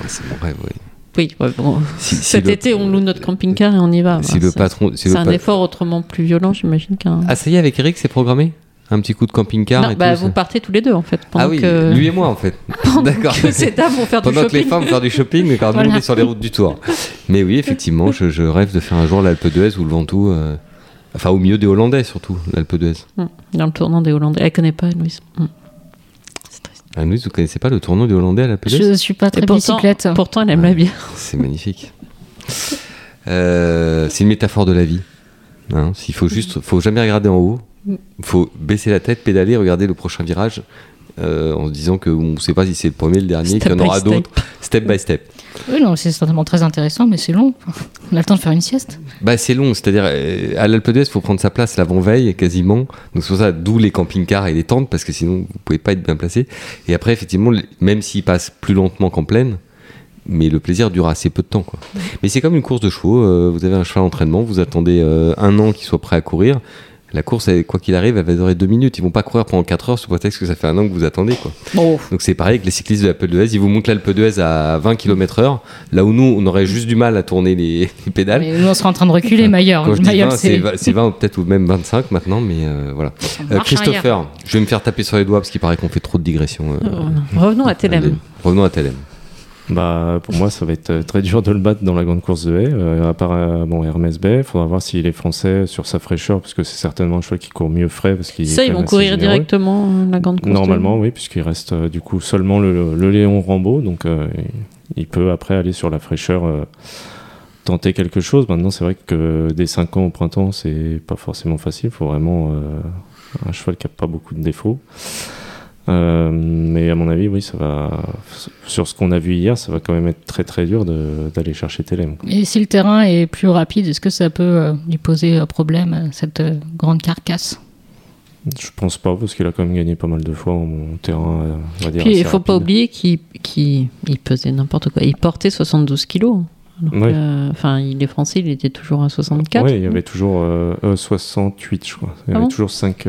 C'est mon rêve, oui. Oui, bon. cet été, on loue notre camping-car et on y va. Si le patron, c'est un effort autrement plus violent, j'imagine qu'un. Ah, ça y est, avec Eric, c'est programmé? Un petit coup de camping-car et bah, Vous partez tous les deux en fait. Ah oui, lui et moi en fait. [LAUGHS] D'accord. ces dames vont faire du shopping. Pendant que les femmes vont faire du shopping, mais quand nous on est sur les routes du Tour. Mais oui, effectivement, je, je rêve de faire un jour l'Alpe d'Huez ou le Ventoux. Euh, enfin, au milieu des Hollandais surtout, l'Alpe d'Huez. Hum, dans le tournant des Hollandais. Elle connaît pas, Louise. Hum. Ah, vous ne connaissez pas le tournoi du Hollandais à la Je ne suis pas très pourtant, bicyclette. Pourtant, elle aime la bière. C'est magnifique. Euh, c'est une métaphore de la vie. Hein, il faut juste, faut jamais regarder en haut. Il faut baisser la tête, pédaler, regarder le prochain virage, euh, en se disant qu'on ne sait pas si c'est le premier, le dernier, qu'il y en aura d'autres, step by step. Oui, non, c'est certainement très intéressant, mais c'est long. On a le temps de faire une sieste. Bah, c'est long, c'est-à-dire euh, à l'Alpe d'Huez, il faut prendre sa place l'avant-veille quasiment. Donc c'est pour ça, d'où les camping-cars et les tentes, parce que sinon vous pouvez pas être bien placé. Et après, effectivement, même s'il passe plus lentement qu'en pleine, mais le plaisir dure assez peu de temps. Quoi. Mais c'est comme une course de chevaux. Euh, vous avez un cheval d'entraînement, vous attendez un an qu'il soit prêt à courir. La course, quoi qu'il arrive, elle va durer deux minutes. Ils vont pas courir pendant 4 heures sous prétexte que ça fait un an que vous attendez. Quoi. Donc c'est pareil avec les cyclistes de l'Alpe d'Huez. Ils vous montrent l'Alpe d'Huez à 20 km/h. Là où nous, on aurait juste du mal à tourner les, [LAUGHS] pédales. Mais nous, on sera en train de reculer, Maillard. c'est 20, peut-être ou même 25 maintenant. Mais euh, voilà. Euh, Christopher, je vais me faire taper sur les doigts parce qu'il paraît qu'on fait trop de digressions. Euh, revenons à Télém. Revenons à Télém. Bah, pour moi, ça va être très dur de le battre dans la grande course de haie. Euh, à part euh, bon, Hermès Bay, il faudra voir s'il est français sur sa fraîcheur, parce que c'est certainement un choix qui court mieux frais. Parce ça, ils vont courir directement euh, la grande course Normalement, oui, puisqu'il reste du coup seulement le, Léon Rambo, donc il peut après aller sur la fraîcheur tenter quelque chose. Maintenant, c'est vrai que des 5 ans au printemps, c'est pas forcément facile. Il faut vraiment un cheval qui n'a pas beaucoup de défauts. Euh, mais à mon avis, oui, ça va. Sur ce qu'on a vu hier, ça va quand même être très très dur d'aller chercher Télém. Et si le terrain est plus rapide, est-ce que ça peut euh, lui poser un problème, cette euh, grande carcasse? Je pense pas, parce qu'il a quand même gagné pas mal de fois en terrain. On va dire Puis il faut pas oublier qu'il pesait n'importe quoi. Il portait 72 kilos. Enfin, il est français, il était toujours à 64. Oui, il y avait toujours 68, je crois. Il y ah avait toujours 5.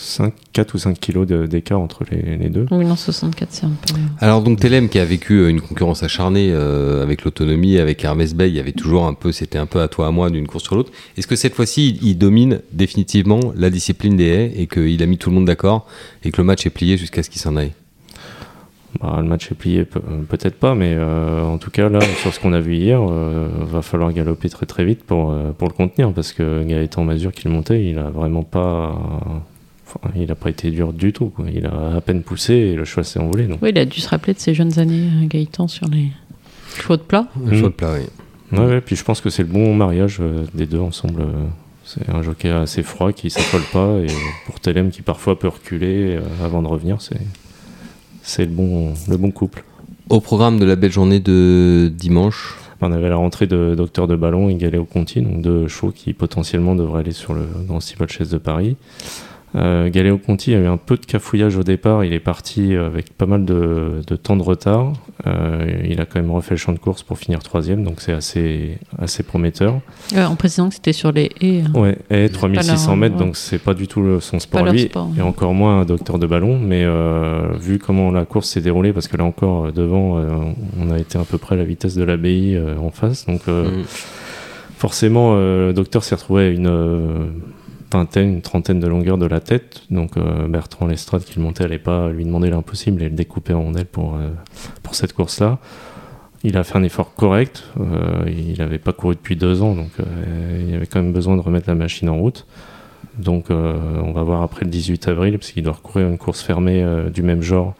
5, 4 ou 5 kilos d'écart entre les, deux. Oui, non, 64, c'est un peu. Alors, donc, Telem qui a vécu euh, une concurrence acharnée euh, avec l'autonomie, avec Hermès Bay, il y avait toujours un peu, c'était un peu à toi, à moi d'une course sur l'autre. Est-ce que cette fois-ci, il, domine définitivement la discipline des haies et qu'il a mis tout le monde d'accord et que le match est plié jusqu'à ce qu'il s'en aille? Bah, le match est plié, euh, peut-être pas, mais en tout cas, là, sur ce qu'on a vu hier, va falloir galoper très très vite pour, pour le contenir, parce que Gaëtan Mazur qui le montait, il a vraiment pas il n'a pas été dur du tout. Il a à peine poussé et le choix s'est envolé. Donc. Oui, il a dû se rappeler de ses jeunes années, euh, Gaëtan, sur les chevaux de plat. Les chevaux de plat, oui. Ouais, puis je pense que c'est le bon mariage euh, des deux ensemble. C'est un jockey assez froid qui s'affole pas et pour Telem qui parfois peut reculer euh, avant de revenir, c'est le bon, le bon couple. Au programme de la belle journée de dimanche on avait la rentrée de Docteur de Ballon et Galéo Conti, donc deux chevaux qui potentiellement devraient aller sur le Grand Chaise de Paris. Euh, Galéo Conti a eu un peu de cafouillage au départ. Il est parti avec pas mal de, de temps de retard. Euh, il a quand même refait le champ de course pour finir troisième, donc c'est assez, assez prometteur. Euh, en précisant que c'était sur les haies. hein. Ouais, et 3600 leur- mètres, ouais. donc c'est pas du tout le- son sport lui, sport. et encore moins un docteur de ballon. Mais euh, vu comment la course s'est déroulée, parce que là encore devant, euh, on a été à peu près à la vitesse de l'abbaye euh, en face, donc euh, Mm. forcément, euh, le docteur s'est retrouvé à une euh, une trentaine de longueur de la tête. Donc euh, Bertrand Lestrade, qui le montait, allait pas lui demander l'impossible et le découper en rondelles pour, euh, pour cette course-là. Il a fait un effort correct. euh, il n'avait pas couru depuis deux ans, donc il avait quand même besoin de remettre la machine en route. Donc on va voir après le 18 avril, parce qu'il doit recourir une course fermée du même genre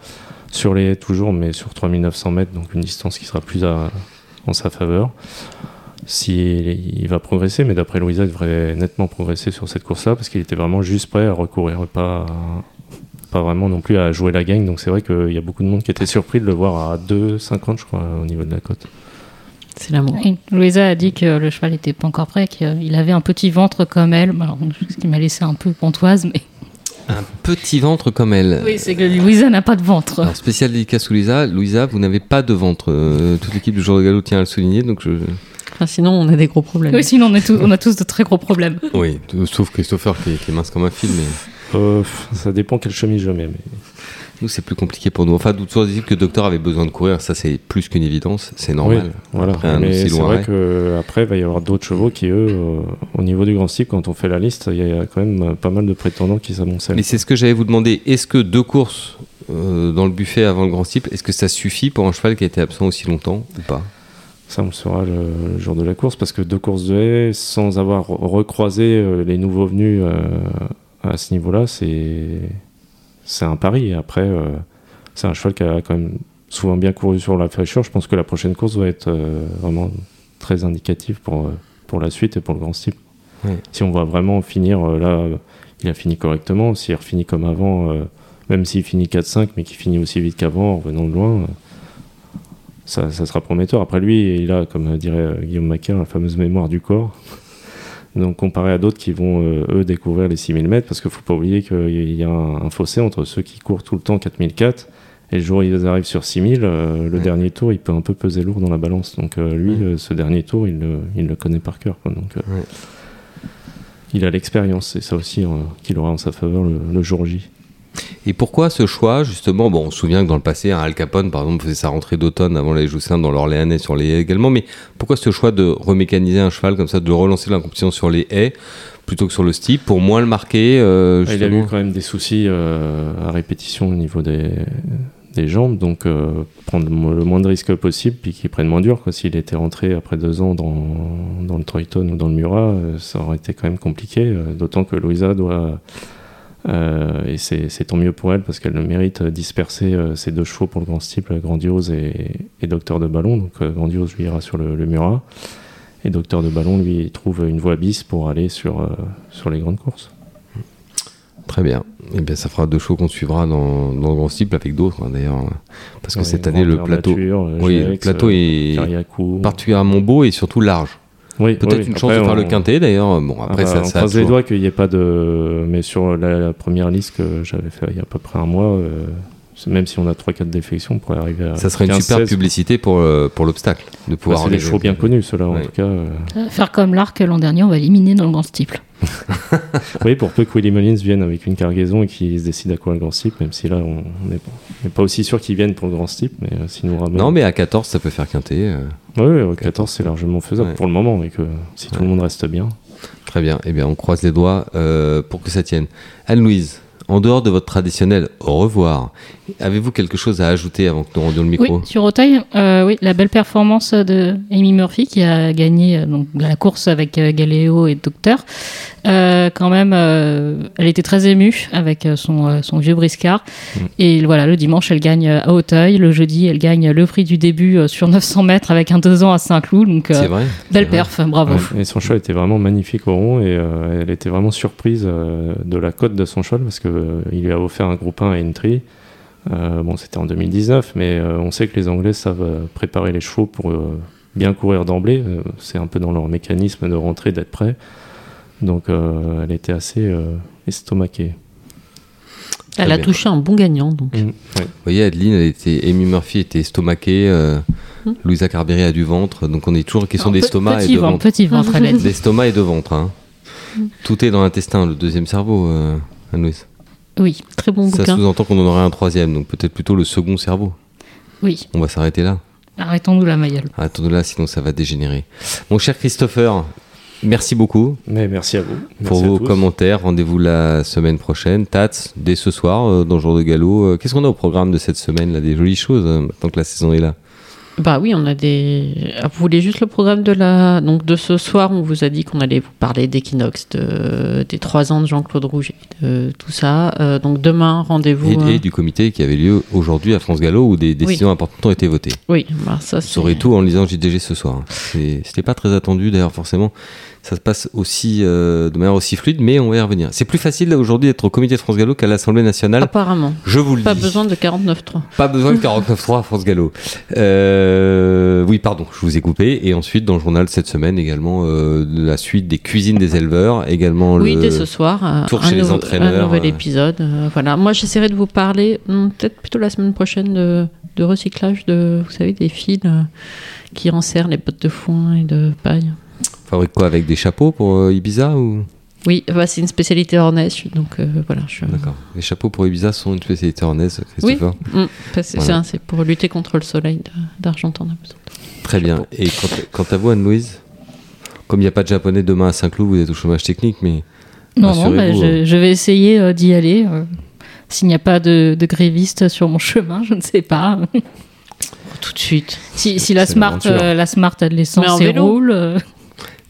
sur les haies toujours, mais sur 3900 mètres, donc une distance qui sera plus en sa faveur. S'il il va progresser, mais d'après Louisa, il devrait nettement progresser sur cette course-là, parce qu'il était vraiment juste prêt à recourir, pas, pas vraiment non plus à jouer la gagne. Donc c'est vrai qu'il y a beaucoup de monde qui était surpris de le voir à 2,50 je crois au niveau de la cote. C'est l'amour. Et Louisa a dit que le cheval n'était pas encore prêt, qu'il avait un petit ventre comme elle. Alors, ce qui m'a laissé un peu pontoise, mais. Un petit ventre comme elle. Oui, c'est que Louisa n'a pas de ventre. Alors, spécial dédicace Louisa. Louisa, vous n'avez pas de ventre. Euh, toute l'équipe du jour de galop tient à le souligner. Donc je... Enfin, sinon, on a des gros problèmes. Oui, sinon, on, est tous- on a tous de très gros problèmes. Oui, sauf Christopher qui est, qui est mince comme un fil, mais Euh, ça dépend quelle chemise je mets. Mais... nous c'est plus compliqué pour nous. Enfin, toujours dit que le docteur avait besoin de courir, ça c'est plus qu'une évidence, c'est normal. Oui, voilà. Après un Mais aussi c'est vrai qu'après, il va y avoir d'autres chevaux qui, eux, euh, au niveau du grand style, quand on fait la liste, il y a quand même euh, pas mal de prétendants qui s'amoncellent. Mais c'est ce que j'allais vous demander. Est-ce que deux courses euh, dans le buffet avant le grand type, est-ce que ça suffit pour un cheval qui a été absent aussi longtemps ou pas? Ça, on le saura le, jour de la course, parce que deux courses de haie, sans avoir recroisé euh, les nouveaux venus euh, à ce niveau-là, c'est c'est un pari. Après, euh, c'est un cheval qui a quand même souvent bien couru sur la fraîcheur. Je pense que la prochaine course va être vraiment très indicative pour, pour la suite et pour le grand style. Si on va vraiment finir, là, il a fini correctement. S'il finit comme avant, même s'il finit 4-5, mais qu'il finit aussi vite qu'avant en venant de loin, ça, ça sera prometteur. Après lui, il a, comme dirait euh, Guillaume Macaire, la fameuse mémoire du corps. Donc comparé à d'autres qui vont, euh, eux, découvrir les 6000 mètres, parce qu'il faut pas oublier qu'il y a un, un fossé entre ceux qui courent tout le temps 4004 et le jour où ils arrivent sur 6000, euh, le dernier tour, il peut un peu peser lourd dans la balance. Donc euh, lui, ce dernier tour, il le, il le connaît par cœur. quoi. Donc il a l'expérience, c'est ça aussi euh, qu'il aura en sa faveur le, le jour J. Et pourquoi ce choix, justement Bon, on se souvient que dans le passé, un Al Capone, par exemple, faisait sa rentrée d'automne avant les Joussin dans l'Orléanais sur les haies également. Mais pourquoi ce choix de remécaniser un cheval comme ça, de relancer la compétition sur les haies plutôt que sur le steep pour moins le marquer euh, il a eu quand même des soucis euh, à répétition au niveau des, des jambes, donc euh, prendre le mo- le moins de risques possible, puis qu'il prenne moins dur. S'il était rentré après deux ans dans, dans le Troyton ou dans le Murat, euh, ça aurait été quand même compliqué, d'autant que Louisa doit, euh, et c'est tant mieux pour elle, parce qu'elle le mérite, disperser euh, ses deux chevaux pour le grand style, Grandiose et, et Docteur de Ballon. Donc euh, Grandiose lui ira sur le, le Murat, et Docteur de Ballon lui trouve une voie bis pour aller sur, euh, sur les grandes courses. Très bien. Et bien, ça fera deux shows qu'on suivra dans, dans le grand steep avec d'autres, hein, d'ailleurs. Parce que Ouais, cette année, le plateau, Nature, euh, oui, le plateau est Cariacourt. particulièrement beau et surtout large. Oui, Peut-être oui, une chance de faire on- le quintet, d'ailleurs. Bon, après, Ah bah, ça, on ça croise les doigts qu'il n'y ait pas de. Mais sur la, la première liste que j'avais fait il y a à peu près un mois, euh, même si on a 3-4 défections, on pourrait arriver à. Ça serait une 15, super 16. publicité pour, euh, pour l'obstacle, de Bah, pouvoir c'est des bien connus, ceux-là, en Ouais. tout cas. euh. Euh, Faire comme l'arc l'an dernier, on va éliminer dans le grand steeple. [LAUGHS] Oui, pour peu que Willy Mullins vienne avec une cargaison et qu'il se décide à quoi le grand steep, même si là, on n'est pas aussi sûr qu'il vienne pour le grand steep, mais euh, s'il nous ramène. Non, mais à 14, ça peut faire quintet. euh, Oui, oui, 14, c'est largement faisable Ouais. pour le moment, et que si tout Ouais. le monde reste bien. Très bien. Eh bien, on croise les doigts euh, pour que ça tienne. Anne-Louise, en dehors de votre traditionnel au revoir, avez-vous quelque chose à ajouter avant que nous rendions le micro? Oui, sur Auteuil, euh, oui, la belle performance de Amy Murphy qui a gagné euh, donc, la course avec euh, Galéo et Docteur. Euh, quand même, euh, elle était très émue avec euh, son, son vieux briscard. Mm. Et voilà, le dimanche, elle gagne à Auteuil. Le jeudi, elle gagne le prix du début sur 900 mètres avec un 2 ans à Saint-Cloud. Donc, euh, C'est vrai belle vrai. perf, bravo. Ouais, et son cheval était vraiment magnifique au rond et euh, elle était vraiment surprise euh, de la cote de son cheval parce que euh, il lui a offert un groupe 1 à Entry. Euh, bon, c'était en 2019, mais euh, on sait que les Anglais savent préparer les chevaux pour euh, bien courir d'emblée. C'est un peu dans leur mécanisme de rentrer, d'être prêt. Donc, euh, elle était assez euh, estomaquée. Elle a bien. touché un bon gagnant. Donc. Mm, ouais. Vous voyez, Adeline, elle était, Amy Murphy était estomaquée, euh, Hmm. Louisa Carberry a du ventre, donc on est toujours en question d'estomac et petit de ventre, ventre. petit ventre. [LAUGHS] D'estomac et de ventre. hein. Tout est dans l'intestin, le deuxième cerveau, euh, Anne-Louise. Oui, Très bon Ça bouquin. sous-entend qu'on en aurait un troisième, donc peut-être plutôt le second cerveau. oui. On va s'arrêter là. Arrêtons-nous la mailleule. Arrêtons là, sinon ça va dégénérer. Mon cher Christopher, merci beaucoup Mais merci à vous. pour Merci à vos tous. commentaires. Rendez-vous la semaine prochaine. Tats, dès ce soir, euh, dans le jour de galop. Euh, Qu'est-ce qu'on a au programme de cette semaine là? Des jolies choses, euh, maintenant que la saison est là. Bah oui, on a des. Ah, Vous voulez juste le programme de la donc de ce soir On vous a dit qu'on allait vous parler d'Equinox, de... des trois ans de Jean-Claude Rouget, de tout ça. Euh, donc demain, rendez-vous. Et, euh, et du comité qui avait lieu aujourd'hui à France Gallo où des décisions importantes ont été votées. Oui, bah ça Vous c'est. saurez tout en lisant JDG ce soir. C'était pas très attendu d'ailleurs forcément. Ça se passe aussi euh, de manière aussi fluide, mais on va y revenir. C'est plus facile aujourd'hui d'être au comité de France Gallo qu'à l'Assemblée nationale. Apparemment. Je vous le Pas dis. besoin de 49.3. Pas besoin de 49.3 à France Gallo. Euh, oui, pardon, je vous ai coupé. Et ensuite, dans le journal cette semaine également, euh, la suite des cuisines des éleveurs, également Oui, le... dès ce soir. tour chez les entraîneurs, un nouvel épisode. voilà. Moi, j'essaierai de vous parler, hmm, peut-être plutôt la semaine prochaine, de, de recyclage de, vous savez, des fils qui enserrent les bottes de foin et de paille. Fabrique quoi avec des chapeaux pour euh, Ibiza ou? Oui, bah, c'est une spécialité ornaise, donc euh, voilà. Je... D'accord. Les chapeaux pour Ibiza sont une spécialité ornaise, Christopher? Mm, Voilà. c'est pour lutter contre le soleil d'Argentan. on a besoin. Très bien. Et quant, quant à vous, Anne-Louise, comme il n'y a pas de japonais demain à Saint-Cloud, vous êtes au chômage technique, mais Non, non, bah, Rassurez-vous, je, je vais essayer euh, d'y aller. euh, S'il n'y a pas de, de grévistes sur mon [LAUGHS] chemin, je ne sais pas. Tout de suite. si, si la Smart, euh, la Smart a de l'essence et roule.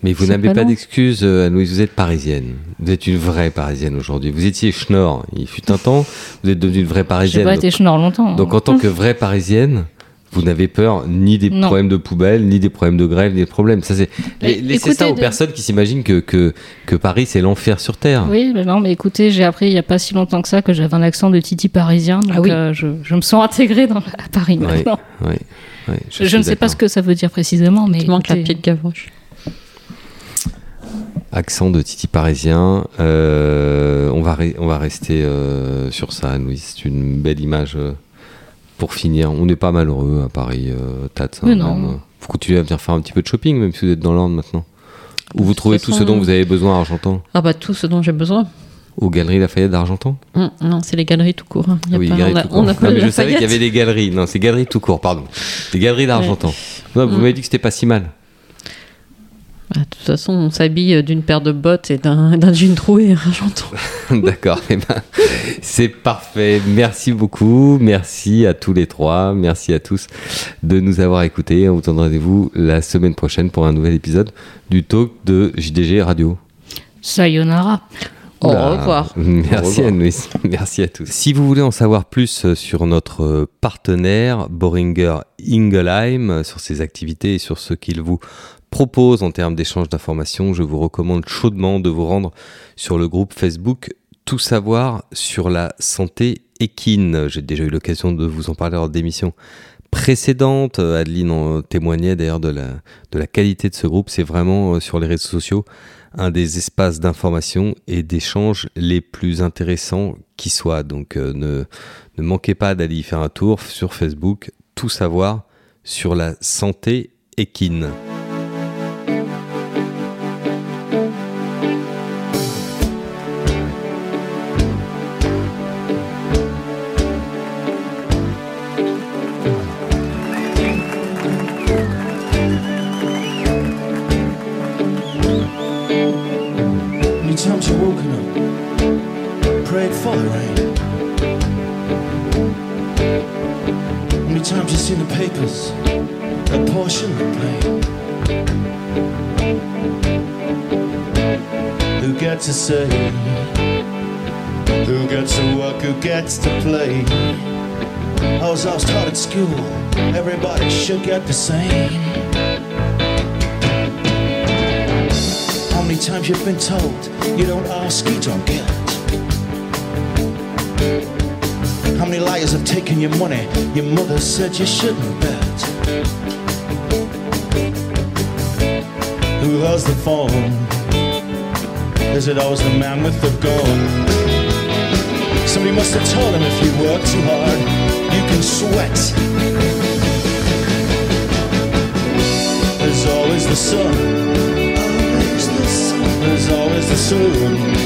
Mais vous n'avez pas pas d'excuse, euh, Anne-Louise, vous êtes parisienne. Vous êtes une vraie parisienne aujourd'hui. Vous étiez schnorr, il fut un temps, vous êtes devenue une vraie J'ai parisienne. pas Donc, été schnorr longtemps. donc en tant que [LAUGHS] vraie parisienne, vous n'avez peur ni des Non. problèmes de poubelle, ni des problèmes de grève, ni des problèmes. Ça, c'est... Mais Laissez écoutez, ça aux de- personnes qui s'imaginent que, que, que Paris, c'est l'enfer sur Terre. Oui, mais non, mais écoutez, j'ai appris il n'y a pas si longtemps que ça que j'avais un accent de Titi parisien. Donc Ah oui. euh, je, je me sens intégrée dans, à Paris maintenant. ouais, Je, ne sais pas ce que ça veut dire précisément, mais. Il manque la de Gavroche. Accent de Titi parisien. euh, on, va on va rester euh, sur ça, Anne-Louise. C'est une belle image euh, pour finir. On n'est pas malheureux à Paris, Tats. hein, Mais non. même. Vous continuez à venir faire un petit peu de shopping, même si vous êtes dans l'Orne maintenant. Où vous trouvez tout ce dont vous avez besoin à Argentan? Ah bah tout ce dont j'ai besoin. Aux Galeries Lafayette d'Argentan? Hum, non, c'est les galeries tout court. hein. Il y a Oui, pas- Galeries on a- tout court. on a pas Non, mais je savais qu'il y avait des galeries. Non, c'est Galeries tout court, pardon. Des Galeries d'Argentan. Non, Vous Mm. m'avez dit que c'était pas si mal. Bah, de toute façon, on s'habille d'une paire de bottes et d'un [LAUGHS] jean troué, hein, [LAUGHS] j'entends. [LAUGHS] D'accord, eh ben, c'est parfait. Merci beaucoup. Merci à tous les trois. Merci à tous de nous avoir écoutés. On vous donne rendez-vous la semaine prochaine pour un nouvel épisode du talk de JDG Radio. Sayonara. Au revoir. Merci Au revoir. Anne-Louise. Merci à tous. Si vous voulez en savoir plus euh, sur notre partenaire Boringer Ingelheim, euh, sur ses activités et sur ce qu'il vous propose en termes d'échange d'informations, je vous recommande chaudement de vous rendre sur le groupe Facebook Tout savoir sur la santé équine. J'ai déjà eu l'occasion de vous en parler lors d'émissions précédentes. Adeline en témoignait d'ailleurs de la, de la qualité de ce groupe. C'est vraiment euh, sur les réseaux sociaux un des espaces d'information et d'échange les plus intéressants qui soient. Donc euh, ne, ne manquez pas d'aller y faire un tour sur Facebook, tout savoir sur la santé équine. Papers, a portion of pain. Who gets to say? Who gets to work? Who gets to play? I was all taught at school, everybody should get the same. How many times you've been told you don't ask, you don't get? How many liars have taken your money? Your mother said you shouldn't bet. Who has the phone? Is it always the man with the gun? Somebody must have told him if you work too hard, you can sweat. There's. Always the sun. There's always the sun.